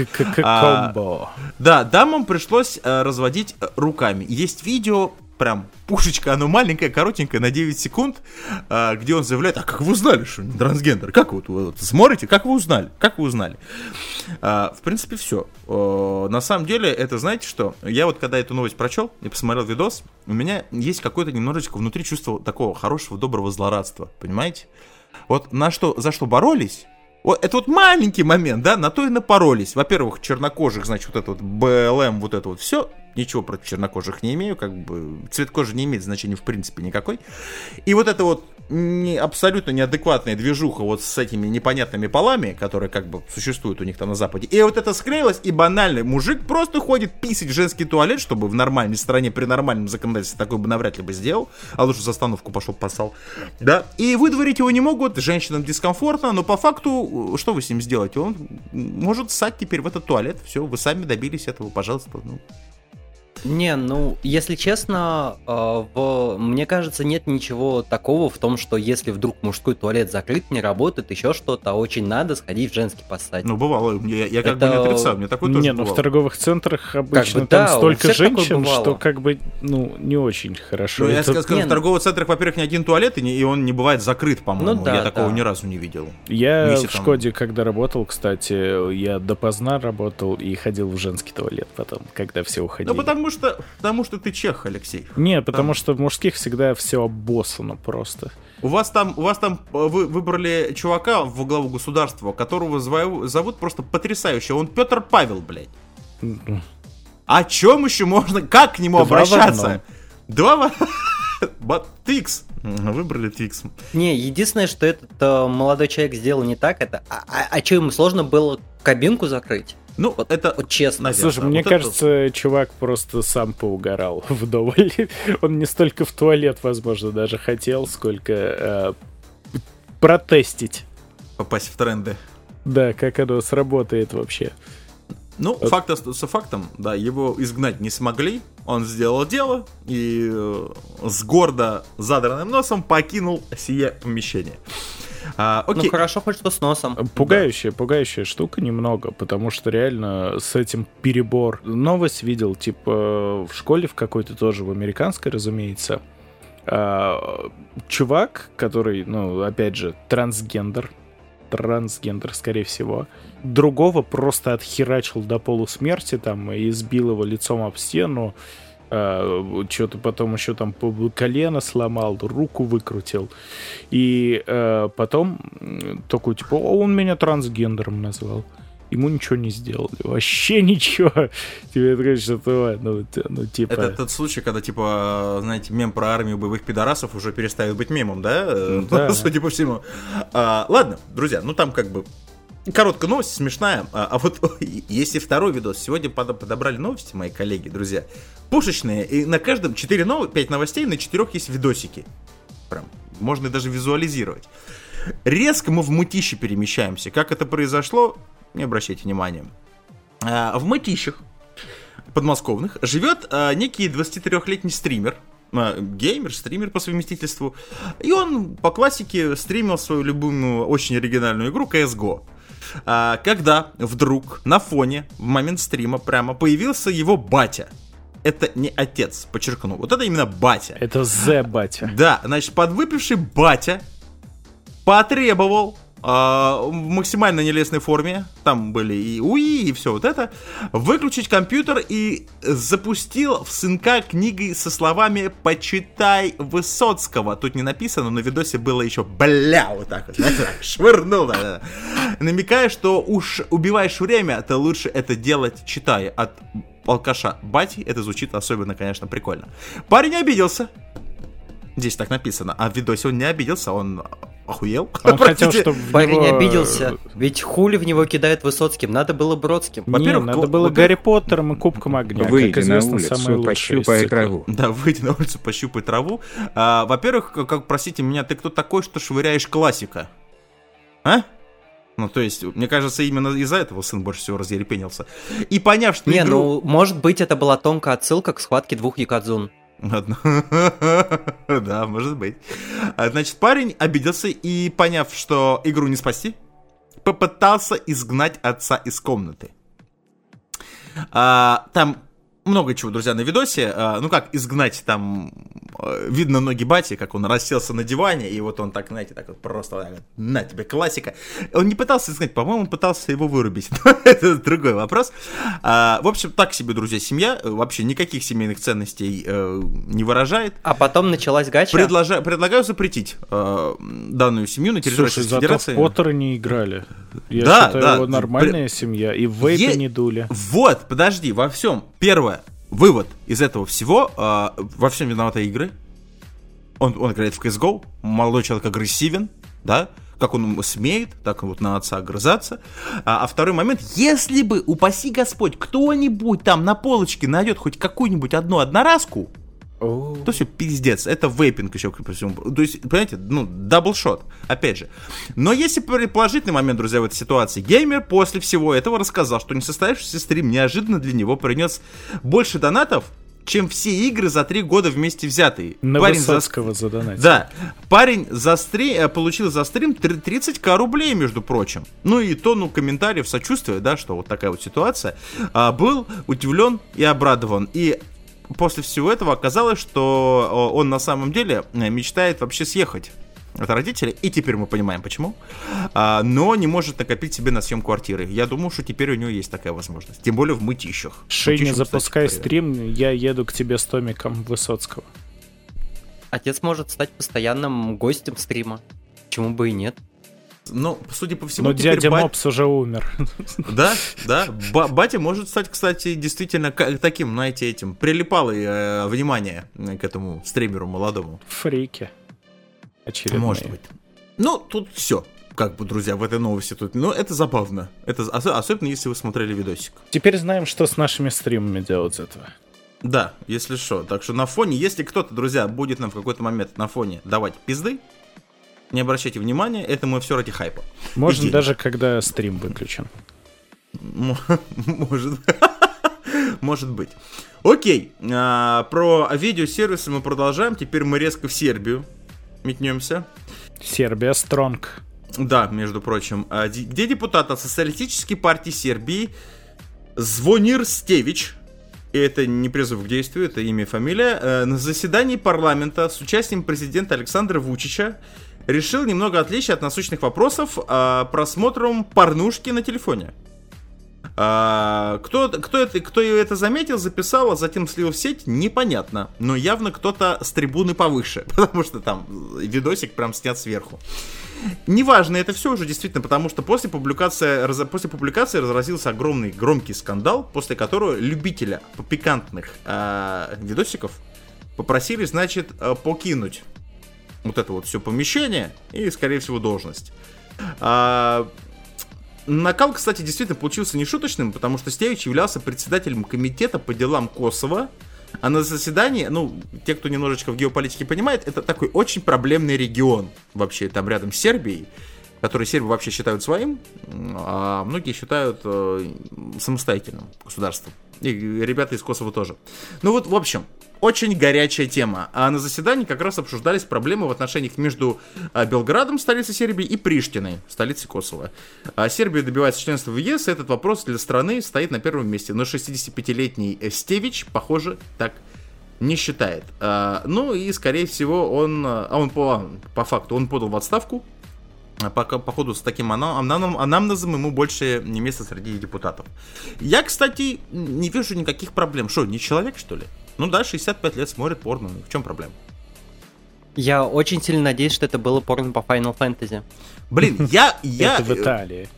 А, Комбо. Да, дамам пришлось э, разводить э, руками. Есть видео, прям пушечка, оно маленькое, коротенькое, на 9 секунд, э, где он заявляет, а как вы узнали, что он трансгендер? Как вот вы вот смотрите, как вы узнали? Как вы узнали? А, в принципе, все. на самом деле, это знаете что? Я вот когда эту новость прочел и посмотрел видос, у меня есть какое-то немножечко внутри чувство такого хорошего, доброго злорадства, понимаете? Вот на что, за что боролись, вот это вот маленький момент, да, на то и напоролись. Во-первых, чернокожих, значит, вот это вот БЛМ, вот это вот все. Ничего против чернокожих не имею, как бы цвет кожи не имеет значения в принципе никакой. И вот это вот не, абсолютно неадекватная движуха вот с этими непонятными полами, которые как бы существуют у них там на Западе. И вот это склеилось, и банальный мужик просто ходит писать в женский туалет, чтобы в нормальной стране при нормальном законодательстве такой бы навряд ли бы сделал, а лучше за остановку пошел посал. Да, и выдворить его не могут, женщинам дискомфортно, но по факту, что вы с ним сделаете? Он может ссать теперь в этот туалет, все, вы сами добились этого, пожалуйста, ну. Не, ну, если честно, э, в- мне кажется, нет ничего такого в том, что если вдруг мужской туалет закрыт, не работает, еще что-то, очень надо сходить в женский поссать. Ну, бывало, я, я как бы не Это- отрицаю, мне такое тоже Не, ну в бывало. торговых центрах обычно бы там да, столько женщин, что как бы, ну, не очень хорошо. Ну, я Это- скажу, Не, в ну- торговых центрах, во-первых, ни один туалет, и, не- и он не бывает закрыт, по-моему. Ну да, я такого да. ни разу не видел. Я Если в там- Шкоде, когда работал, кстати, я допоздна работал и ходил в женский туалет потом, когда все уходили. Ну, потому что, потому что ты чех, Алексей. Не, потому там- что в мужских всегда все обоссано просто. У вас там, у вас там э, вы выбрали чувака во главу государства, которого зовут просто потрясающе. Он Петр Павел, блядь. О чем еще можно, как к нему Два обращаться? Два в... Мгм, Выбрали Твикс. Не, единственное, что этот э, молодой человек сделал не так, это... А, а, что, ему сложно было кабинку закрыть? Ну, Вот- это... Вот честно. Наверное, Слушай, мне вот это- кажется, чувак просто сам поугорал вдоволь. Он не столько в туалет, возможно, даже хотел, сколько э, протестить. Попасть в тренды. Да, как оно сработает вообще. Ну, факт остается фактом, да, его изгнать не смогли, он сделал дело и э, с гордо задранным носом покинул сие помещение. А, Ну окей. хорошо, хоть что с носом. Пугающая, пугающая штука немного, потому что реально с этим перебор. Новость видел, типа, в школе в какой-то тоже, в американской, разумеется, а, чувак, который, ну, опять же, трансгендер, трансгендер, скорее всего, другого просто отхерачил до полусмерти там и избил его лицом об стену, что-то потом еще там колено сломал, руку выкрутил. И э, потом такой, типа, «О, он меня трансгендером назвал. Ему ничего не сделали. Вообще ничего. Тебе такое, что ну, ну, ну, типа... Это тот случай, когда, типа, знаете, мем про армию боевых пидорасов уже перестает быть мемом, да? Э, Да. Судя по всему. А, ладно, друзья, ну там как бы короткая новость, смешная. А, а вот если второй видос, сегодня под- подобрали новости, мои коллеги, друзья, пушечные, и на каждом 4 нов... 5 новостей, на 4 есть видосики. Прям, можно даже визуализировать. Резко мы в мытище перемещаемся. Как это произошло, не обращайте внимания. А, в мытищах подмосковных живет а, некий 23-летний стример, а, геймер, стример по совместительству, и он по классике стримил свою любимую очень оригинальную игру CSGO. А, когда вдруг на фоне в момент стрима прямо появился его батя. Это не отец, подчеркну. Вот это именно батя. Это Зе батя. Да, значит, подвыпивший батя потребовал в максимально нелестной форме, там были и УИ, и все вот это, выключить компьютер и запустил в сынка книгой со словами «Почитай Высоцкого». Тут не написано, но на видосе было еще «бля» вот так вот, знаете, швырнул, намекая, что уж убиваешь время, то лучше это делать, читая от алкаша бати, это звучит особенно, конечно, прикольно. Парень обиделся, Здесь так написано. А в видосе он не обиделся, он охуел. Он хотел, чтобы в Парень него- э, обиделся. Ведь хули в него кидает Высоцким. Надо было Бродским. Во-первых, надо было Гарри Поттером и Кубком Огня. Выйди как на известно, самое улицу, из пощупай траву. Да, выйди на улицу, пощупай траву. А, во-первых, как, как, простите меня, ты кто такой, что швыряешь классика? А? Ну, то есть, мне кажется, именно из-за этого сын больше всего разъерепенился. И поняв, что Не, игру... ну, может быть, это была тонкая отсылка к схватке двух якадзун. Ладно. Да, может быть. А, Значит, парень обиделся и, поняв, что игру не спасти, попытался изгнать отца из комнаты. А, Там много чего, друзья, на видосе. А, Ну как изгнать, там э, видно ноги бати, как он расселся на диване, и вот он так, знаете, так вот просто так на тебе классика. Он не пытался изгнать, по-моему, он пытался его вырубить. Но Это другой вопрос. А, В общем, так себе, друзья, семья вообще никаких семейных ценностей э, не выражает. А потом началась гача. Предложа- Предлагаю запретить э, данную семью на территории Слушай, Российской зато Федерации. в Поттера не играли. Я Да, считаю, да. его нормальная семья. И в вейпе Е- не дули. Вот, подожди, во всем. Первое, вывод из этого всего, э, во всем виноваты игры. Он, он играет в CSGO, молодой человек агрессивен, да, как он смеет, так вот на отца огрызаться. А, а второй момент, если бы, упаси Господь, кто-нибудь там на полочке найдет хоть какую-нибудь одну одноразку, то все пиздец. Это вейпинг еще ко всему. То есть, понимаете, ну, double shot, опять же. Но если положительный момент, друзья, в этой ситуации, геймер после всего этого рассказал, что несостоявшийся стрим неожиданно для него принес больше донатов, чем все игры за три года вместе взятые. На Парень за- Высоцкого задонатил. Да, парень за стри... э, получил за стрим тр- 30к рублей, между прочим. Ну и тонну комментариев сочувствия, да, что вот такая вот ситуация. А, был удивлен и обрадован. И после всего этого оказалось, что он на самом деле э, мечтает вообще съехать от родителей, и теперь мы понимаем почему, А, но не может накопить себе на съем квартиры. Я думаю, что теперь у него есть такая возможность. Тем более в мытищах. Шейни, кстати, запускай привет. стрим, я еду к тебе с Томиком Высоцкого. Отец может стать постоянным гостем стрима. Почему бы и нет? Ну, судя по всему, Но дядя бать- Мопс уже умер. Да, да. Ба- батя может стать, кстати, действительно таким, знаете, этим прилипалой э, внимание к этому стримеру молодому. Фрики. Очередные. Может быть. Ну, тут все. Как бы, друзья, в этой новости тут. Ну, это забавно. Это ос- особенно, если вы смотрели видосик. Теперь знаем, что с нашими стримами делать этого. Да, если что. Так что на фоне, если кто-то, друзья, будет нам в какой-то момент на фоне давать пизды, не обращайте внимания, это мы все ради хайпа. Можно даже когда стрим выключен. Может. Может быть. Окей. а, Про видеосервисы мы продолжаем. Теперь мы резко в Сербию метнемся. Сербия Стронг. Да, между прочим. А, Где депутат от Социалистической партии Сербии Звонир Стевич, и это не призыв к действию, это имя и фамилия, э, на заседании парламента с участием президента Александра Вучича решил немного отличие от насущных вопросов а, просмотром порнушки на телефоне. А, кто, кто, это, кто это заметил, записал, а затем слил в сеть, непонятно. Но явно кто-то с трибуны повыше, потому что там видосик прям снят сверху. Неважно, это все уже действительно, потому что после публикации, раз- после публикации разразился огромный громкий скандал, после которого любителя пикантных а, видосиков попросили, значит, а, покинуть вот это вот все помещение и, скорее всего, должность. А, Накал, кстати, действительно получился нешуточным, потому что Стевич являлся председателем комитета по делам Косово, а на заседании, ну, те, кто немножечко в геополитике понимает, это такой очень проблемный регион вообще, там рядом с Сербией, который сербы вообще считают своим, а многие считают э, самостоятельным государством. И ребята из Косово тоже. Ну вот, в общем, очень горячая тема. А на заседании как раз обсуждались проблемы в отношениях между а, Белградом, столицей Сербии, и Приштиной, столицей Косово. А Сербия добивается членства в ЕС, и этот вопрос для страны стоит на первом месте. Но 65-летний э, Стевич, похоже, так не считает. А, ну и, скорее всего, он, а он по, по факту, он подал в отставку, а Пока, походу, с таким ана- анам- анамнезом ему больше не место среди депутатов. Я, кстати, не вижу никаких проблем. Что, не человек, что ли? Ну да, 65 лет смотрит порно. В чем проблема? Я очень сильно надеюсь, что это было порно по Final Fantasy. Блин, я... я Это в Италии.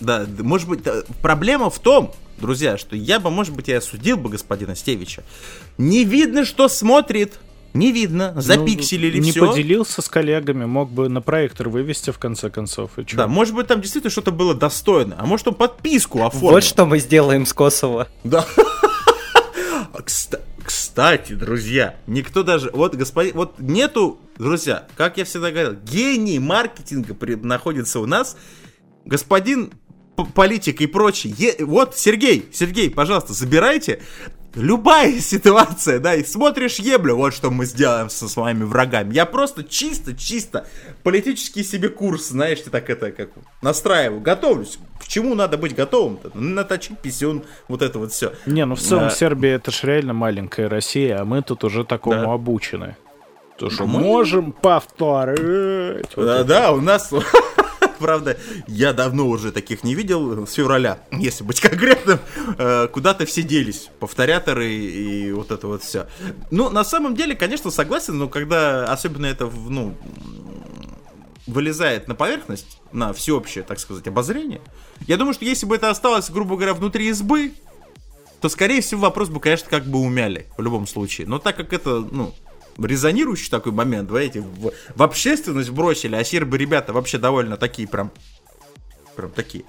Да, д- может быть, э, проблема в том, друзья, что я бы, может быть, и осудил бы господина Стевича. Не видно, что смотрит. Не видно. Запикселили Ну, Не все. поделился с коллегами, мог бы на проектор вывести в конце концов. И чё? Да, может быть, там действительно что-то было достойно. А может, он подписку оформил. Вот что мы сделаем с Косово. Да. Кста- Кстати, друзья, никто даже... Вот, господин... Вот нету... Друзья, как я всегда говорил, гений маркетинга при- находится у нас. Господин политик и прочий. Е- Вот, Сергей, Сергей, пожалуйста, забирайте. Любая ситуация, да, и смотришь еблю, вот что мы сделаем со своими врагами. Я просто чисто-чисто политический себе курс, знаешь, ты так это как настраиваю, готовлюсь. К чему надо быть готовым-то? Наточить писюн, вот это вот все. Не, ну в целом Да. Сербия это ж реально маленькая Россия, а мы тут уже такому Да. обучены. То, что мы- можем повторить. Вот Да, это. да, у нас, правда, я давно уже таких не видел, с февраля, если быть конкретным, э, куда-то все делись, повторяторы и вот это вот все. Ну, на самом деле, конечно, согласен, но когда, особенно это, ну, вылезает на поверхность, на всеобщее, так сказать, обозрение, я думаю, что если бы это осталось, грубо говоря, внутри избы, то, скорее всего, вопрос бы, конечно, как бы умяли, в любом случае. Но так как это, ну, резонирующий такой момент, знаете, в, в общественность бросили, а сербы ребята вообще довольно такие прям, прям такие.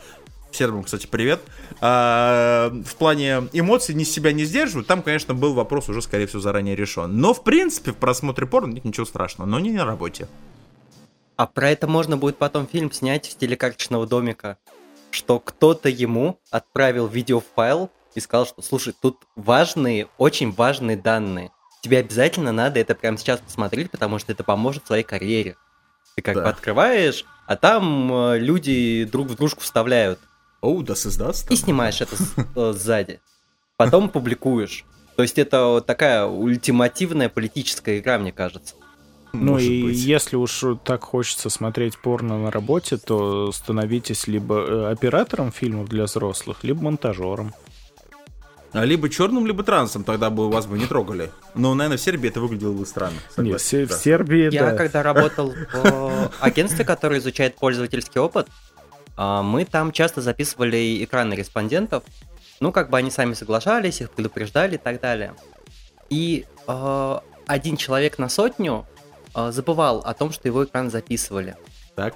Сербам, кстати, привет. А, в плане эмоций ни себя не сдерживают. Там, конечно, был вопрос уже, скорее всего, заранее решен. Но, в принципе, в просмотре порно нет ничего страшного. Но не на работе. А про это можно будет потом фильм снять в стиле карточного домика. Что кто-то ему отправил видеофайл и сказал, что слушай, тут важные, очень важные данные. Тебе обязательно надо это прямо сейчас посмотреть, потому что это поможет в твоей карьере. Ты как Да. бы открываешь, а там э, люди друг в дружку вставляют. Оу, да создаст. И снимаешь это э, сзади. Потом публикуешь. То есть это вот такая ультимативная политическая игра, мне кажется. Ну и если уж так хочется смотреть порно на работе, то становитесь либо э, оператором фильмов для взрослых, либо монтажером. А Либо черным, либо трансом, тогда бы вас бы не трогали. Но, наверное, в Сербии это выглядело бы странно. Нет, согласен, в да. Сербии, Я да. когда работал в агентстве, которое изучает пользовательский опыт, а, мы там часто записывали экраны респондентов. Ну, как бы они сами соглашались, их предупреждали и так далее. И а, один человек на сотню забывал о том, что его экран записывали. Так.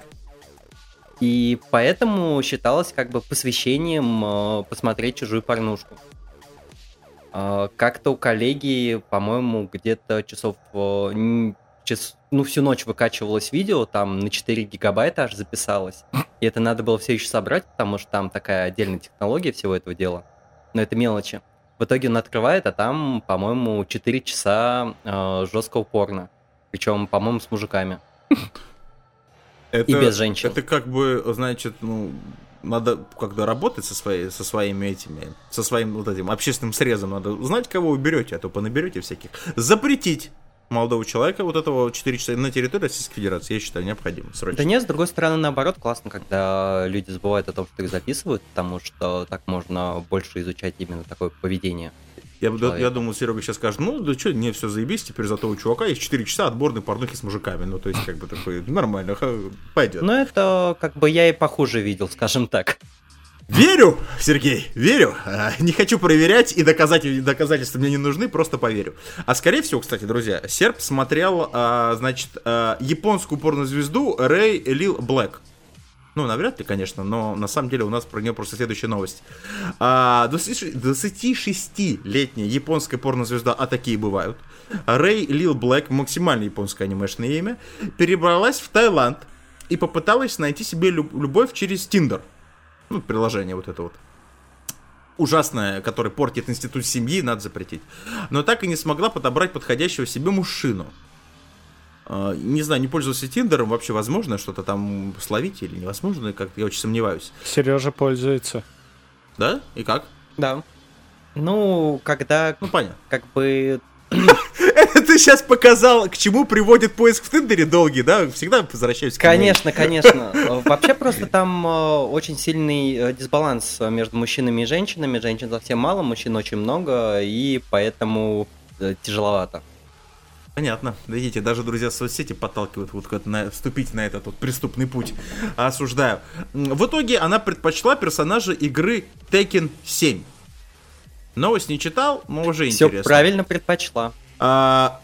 И поэтому считалось как бы посвящением э, посмотреть чужую порнушку. Э, Как-то у коллеги, по-моему, где-то часов... час- ну, всю ночь выкачивалось видео, там на 4 гигабайта аж записалось. И это надо было все еще собрать, потому что там такая отдельная технология всего этого дела. Но это мелочи. В итоге он открывает, а там, по-моему, 4 часа э, жесткого порно. Причем, по-моему, с мужиками. Это, И без женщин. Это как бы, значит, ну, надо когда работать со, своей, со своими этими, со своим вот этим общественным срезом, надо знать, кого вы берете, а то понаберете всяких. Запретить молодого человека вот этого 4 часа на территории Российской Федерации, я считаю, необходимо срочно. Да нет, с другой стороны, наоборот, классно, когда люди забывают о том, что их записывают, потому что так можно больше изучать именно такое поведение. Я, я думал, Серега сейчас скажет, ну, да что, не, все заебись, теперь зато у чувака есть 4 часа отборной порнухи с мужиками. Ну, то есть, как бы такой, нормально, пойдет. Но это как бы я и похуже видел, скажем так. Верю, Сергей, верю. А, Не хочу проверять, и доказать, доказательства мне не нужны, просто поверю. А скорее всего, кстати, друзья, Серб смотрел, а, значит, а, японскую порнозвезду Рэй Лил Блэк. Ну, навряд ли, конечно, но на самом деле у нас про нее просто следующая новость. А, 26 26-летняя японская порнозвезда, а такие бывают, Рэй Лил Блэк, максимально японское анимешное имя, перебралась в Таиланд и попыталась найти себе люб- любовь через Тиндер. Ну, приложение вот это вот. Ужасное, которое портит институт семьи, надо запретить. Но так и не смогла подобрать подходящего себе мужчину. А, Не знаю, не пользовался Тиндером, вообще возможно что-то там словить или невозможно, как я очень сомневаюсь. Сережа пользуется. Да? И как? Да. Ну, когда Ну, понятно. как бы Ты сейчас показал, к чему приводит поиск в Тиндере долгий, да? Всегда возвращаюсь к. Конечно, конечно. Вообще просто там э, очень сильный э, дисбаланс между мужчинами и женщинами. Женщин совсем мало, мужчин очень много, и поэтому э, тяжеловато. Понятно. Видите, даже друзья соцсети подталкивают вот как на, вступить на этот вот преступный путь. Осуждаю. В итоге она предпочла персонажа игры Tekken 7. Новость не читал, но уже Все интересно. правильно предпочла. А,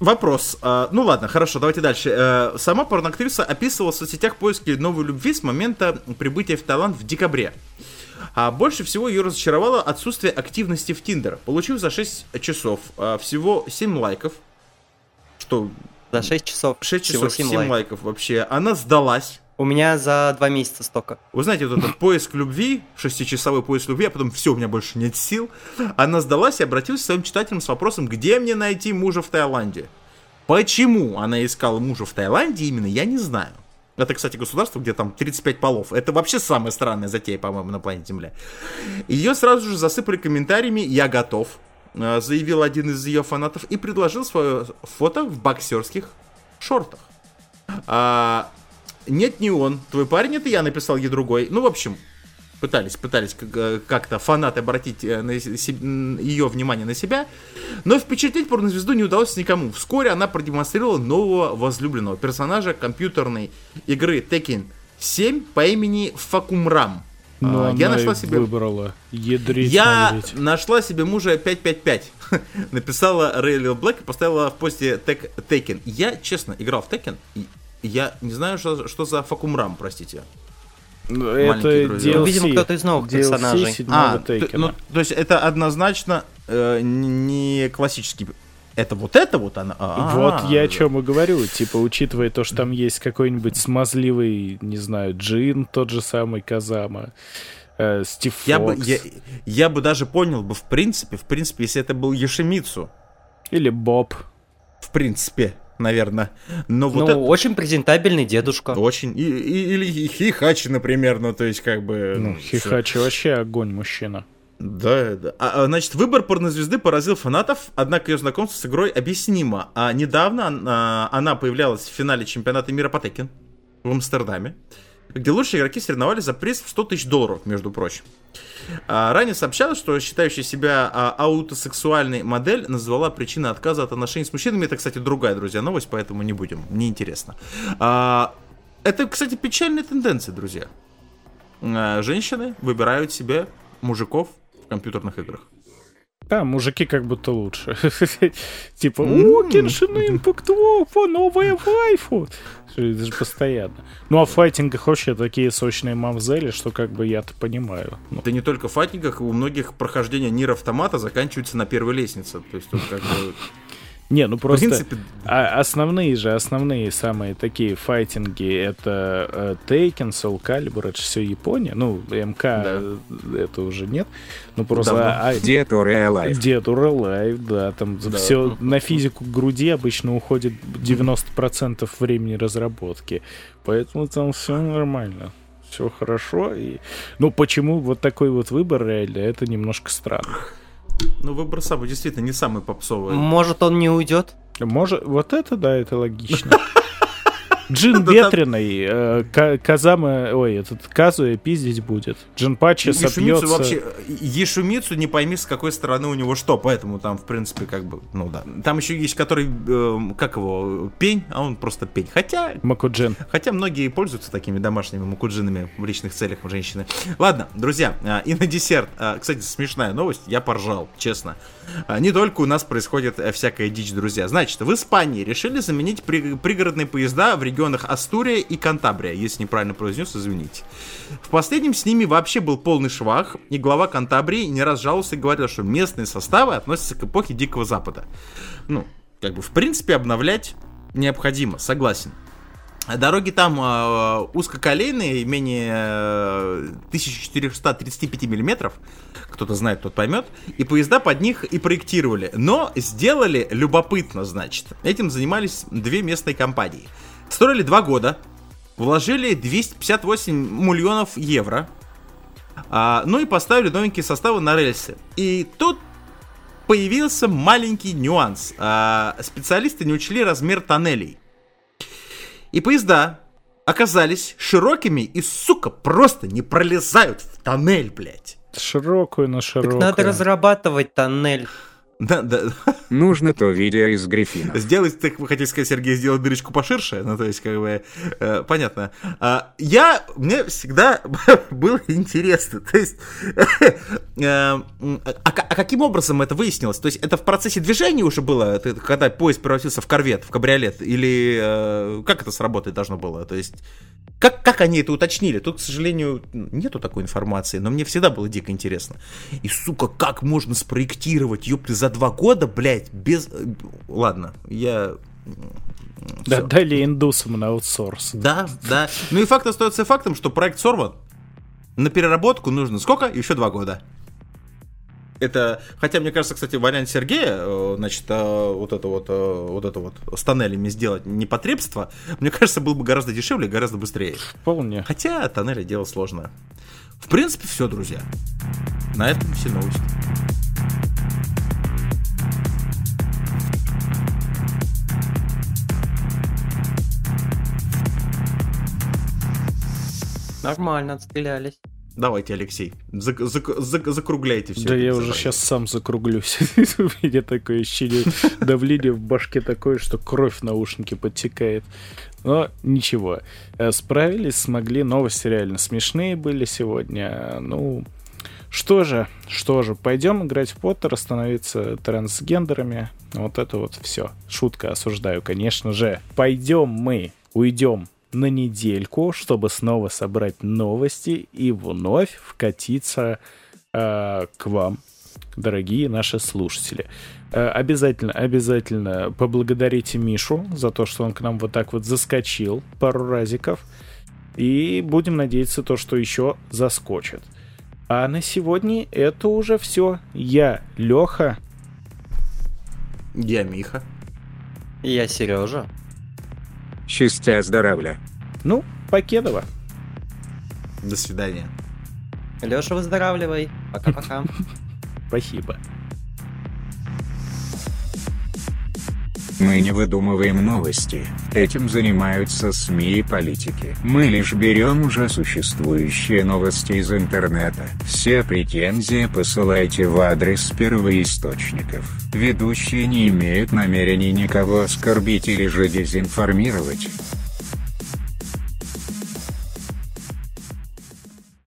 вопрос. А, ну ладно, хорошо, давайте дальше. Э, сама порноактриса описывала в соцсетях поиски новой любви с момента прибытия в Таиланд в декабре. А больше всего ее разочаровало отсутствие активности в Тиндер. Получив за 6 часов а, всего 7 лайков, что За 6 часов. 6 всего часов 7 семь лайков. лайков вообще, она сдалась. У меня за 2 месяца столько. Вы знаете, вот этот поиск любви, шестичасовой поиск любви, а потом все, у меня больше нет сил. Она сдалась и обратилась к своим читателям с вопросом, где мне найти мужа в Таиланде. Почему она искала мужа в Таиланде именно, я не знаю. Это, кстати, государство, где там 35 полов. Это вообще самая странная затея, по-моему, на планете Земля. Ее сразу же засыпали комментариями «Я готов», заявил один из ее фанатов и предложил свое фото в боксерских шортах. А, нет, не он. Твой парень это я, написал ей другой. Ну, в общем, пытались, пытались э, как-то фанаты обратить э, на се- се- м, ее внимание на себя, но впечатлить порнозвезду не удалось никому. Вскоре она продемонстрировала нового возлюбленного персонажа компьютерной игры Tekken 7 по имени Факумрам. Но А, я она нашла и себе выбрала. Ядрить я налить. нашла себе мужа 555. Написала Рейли Блэк и поставила в посте Тек- Tekken. Я, честно, играл в и Я не знаю, что, что за Факумрам, простите. Ну, Это. DLC. Ну, видимо, кто-то из новых DLC персонажей. А, т- Тейкена. ну, то есть это однозначно э, не классический... Это вот это вот она? А, Вот я о чем и говорю. Типа, учитывая то, что там есть какой-нибудь смазливый, не знаю, Джин, тот же самый Казама, э, Стив Я бы, Фокс я, я бы даже понял бы, в принципе, в принципе, если это был Ешемицу. или Боб. В принципе, наверное. Но вот ну, это очень презентабельный дедушка. очень... И, и- или Хихачи, например, ну, то есть, как бы... Ну, всё. Хихачи вообще огонь мужчина. Да, да. А, а, значит, выбор порнозвезды поразил фанатов, однако ее знакомство с игрой объяснимо. А недавно а, она появлялась в финале чемпионата мира по Tekken в Амстердаме, где лучшие игроки соревновались за приз в 100 тысяч долларов, между прочим. А, ранее сообщалось, что считающая себя а, аутосексуальной модель назвала причиной отказа от отношений с мужчинами. Это, кстати, другая, друзья, новость, поэтому не будем, неинтересно. А, это, кстати, печальная тенденция, друзья. А, женщины выбирают себе мужиков в компьютерных играх. Да, мужики как будто лучше. Типа, о. Кеншин Импакт, опа, новая вайфу. Это же постоянно. Ну, а в файтингах вообще такие сочные мамзели, что как бы я-то понимаю. Ну, Да не только в фатниках, у многих прохождение Нир автомата заканчивается на первой лестнице. То есть тут как бы... Не, ну В просто принципе, а основные же, основные самые такие файтинги это э, Taken, Soul Calibur, это все Япония. Ну, МК э, это уже нет. Ну просто Давно. а, Dead or Alive. Dead or Alive, да, там Да. все на физику груди обычно уходит 90% времени разработки. Поэтому там все нормально. Все хорошо. И... Ну, почему вот такой вот выбор реально, это немножко странно. Ну, выбор самый действительно не самый попсовый. Может, он не уйдет? Может, вот это да, это логично. Джин ветреный, э, Ка- Казама, ой, этот Казуя пиздить будет. Джинпачи Ешумицу сопьется. вообще, Ешумицу не пойми, с какой стороны у него что, поэтому там, в принципе, как бы, ну да. Там еще есть, который, эм, как его, пень, а он просто пень. Хотя, Макуджин. хотя многие пользуются такими домашними мукуджинами в личных целях у женщины. Ладно, друзья, а, и на десерт, а, кстати, смешная новость, я поржал, честно. А, Не только у нас происходит э, всякая дичь, друзья. Значит, в Испании решили заменить при- пригородные поезда в регионах Астурия и Кантабрия. Если неправильно произнес, извините. В последнем с ними вообще был полный швах, и глава Кантабрии не раз жаловался и говорил, что местные составы относятся к эпохе Дикого Запада. Ну, как бы, в принципе, обновлять необходимо, согласен. Дороги там э, узкоколейные, менее э, 1435 миллиметров, кто-то знает, тот поймет, и поезда под них и проектировали. Но сделали любопытно, значит. Этим занимались две местные компании. Строили два года, вложили 258 миллионов евро, а, ну и поставили новенькие составы на рельсы. И тут появился маленький нюанс. А, специалисты не учли размер тоннелей. И поезда оказались широкими и, сука, просто не пролезают в тоннель, блядь. Широкую на Так широкую. надо разрабатывать тоннель. Да, да. Нужно то видео из Гриффина. Сделать, так вы хотите сказать, Сергей, сделать дырочку поширше, ну, то есть, как бы, э, понятно. А, я, мне всегда было интересно, то есть, э, а, а каким образом это выяснилось? То есть, это в процессе движения уже было, когда поезд превратился в корвет, в кабриолет, или э, как это сработать должно было? То есть, как, как они это уточнили? Тут, к сожалению, нету такой информации, но мне всегда было дико интересно. И, сука, как можно спроектировать, ёпты, за два года, блядь, без... э, Ладно, я... Да, Всё. дали индусам на аутсорс. Да, да. Ну и факт остается фактом, что проект сорван. На переработку нужно сколько? Еще два года. Это, хотя мне кажется, кстати, вариант Сергея, э, значит, э, вот это вот, э, вот это вот с тоннелями сделать непотребство, мне кажется, было бы гораздо дешевле гораздо быстрее. Вполне. Хотя тоннели дело сложное. В принципе, все, друзья. На этом все новости. Нормально, отстрелялись. Давайте, Алексей, зак- зак- зак- закругляйте все. Да я уже сейчас сам закруглюсь. У меня такое ощущение, давление в башке такое, что кровь в наушнике подтекает. Но ничего. Э, Справились, смогли. Новости реально смешные были сегодня. Ну, что же, что же, пойдем играть в Поттера, становиться трансгендерами. Вот это вот все. Шутка, осуждаю, конечно же. Пойдем мы, уйдем на недельку, чтобы снова собрать новости и вновь вкатиться э, к вам, дорогие наши слушатели. Э, обязательно, обязательно поблагодарите Мишу за то, что он к нам вот так вот заскочил пару разиков. И будем надеяться то, что еще заскочит. А на сегодня это уже все. Я Леха. Я Миха. Я Сережа. Счастья, здоровля. Ну, Покедова. До свидания. Леша, выздоравливай. Пока-пока. Спасибо. Мы не выдумываем новости. Этим занимаются СМИ и политики. Мы лишь берем уже существующие новости из интернета. Все претензии посылайте в адрес первоисточников. Ведущие не имеют намерений никого оскорбить или же дезинформировать.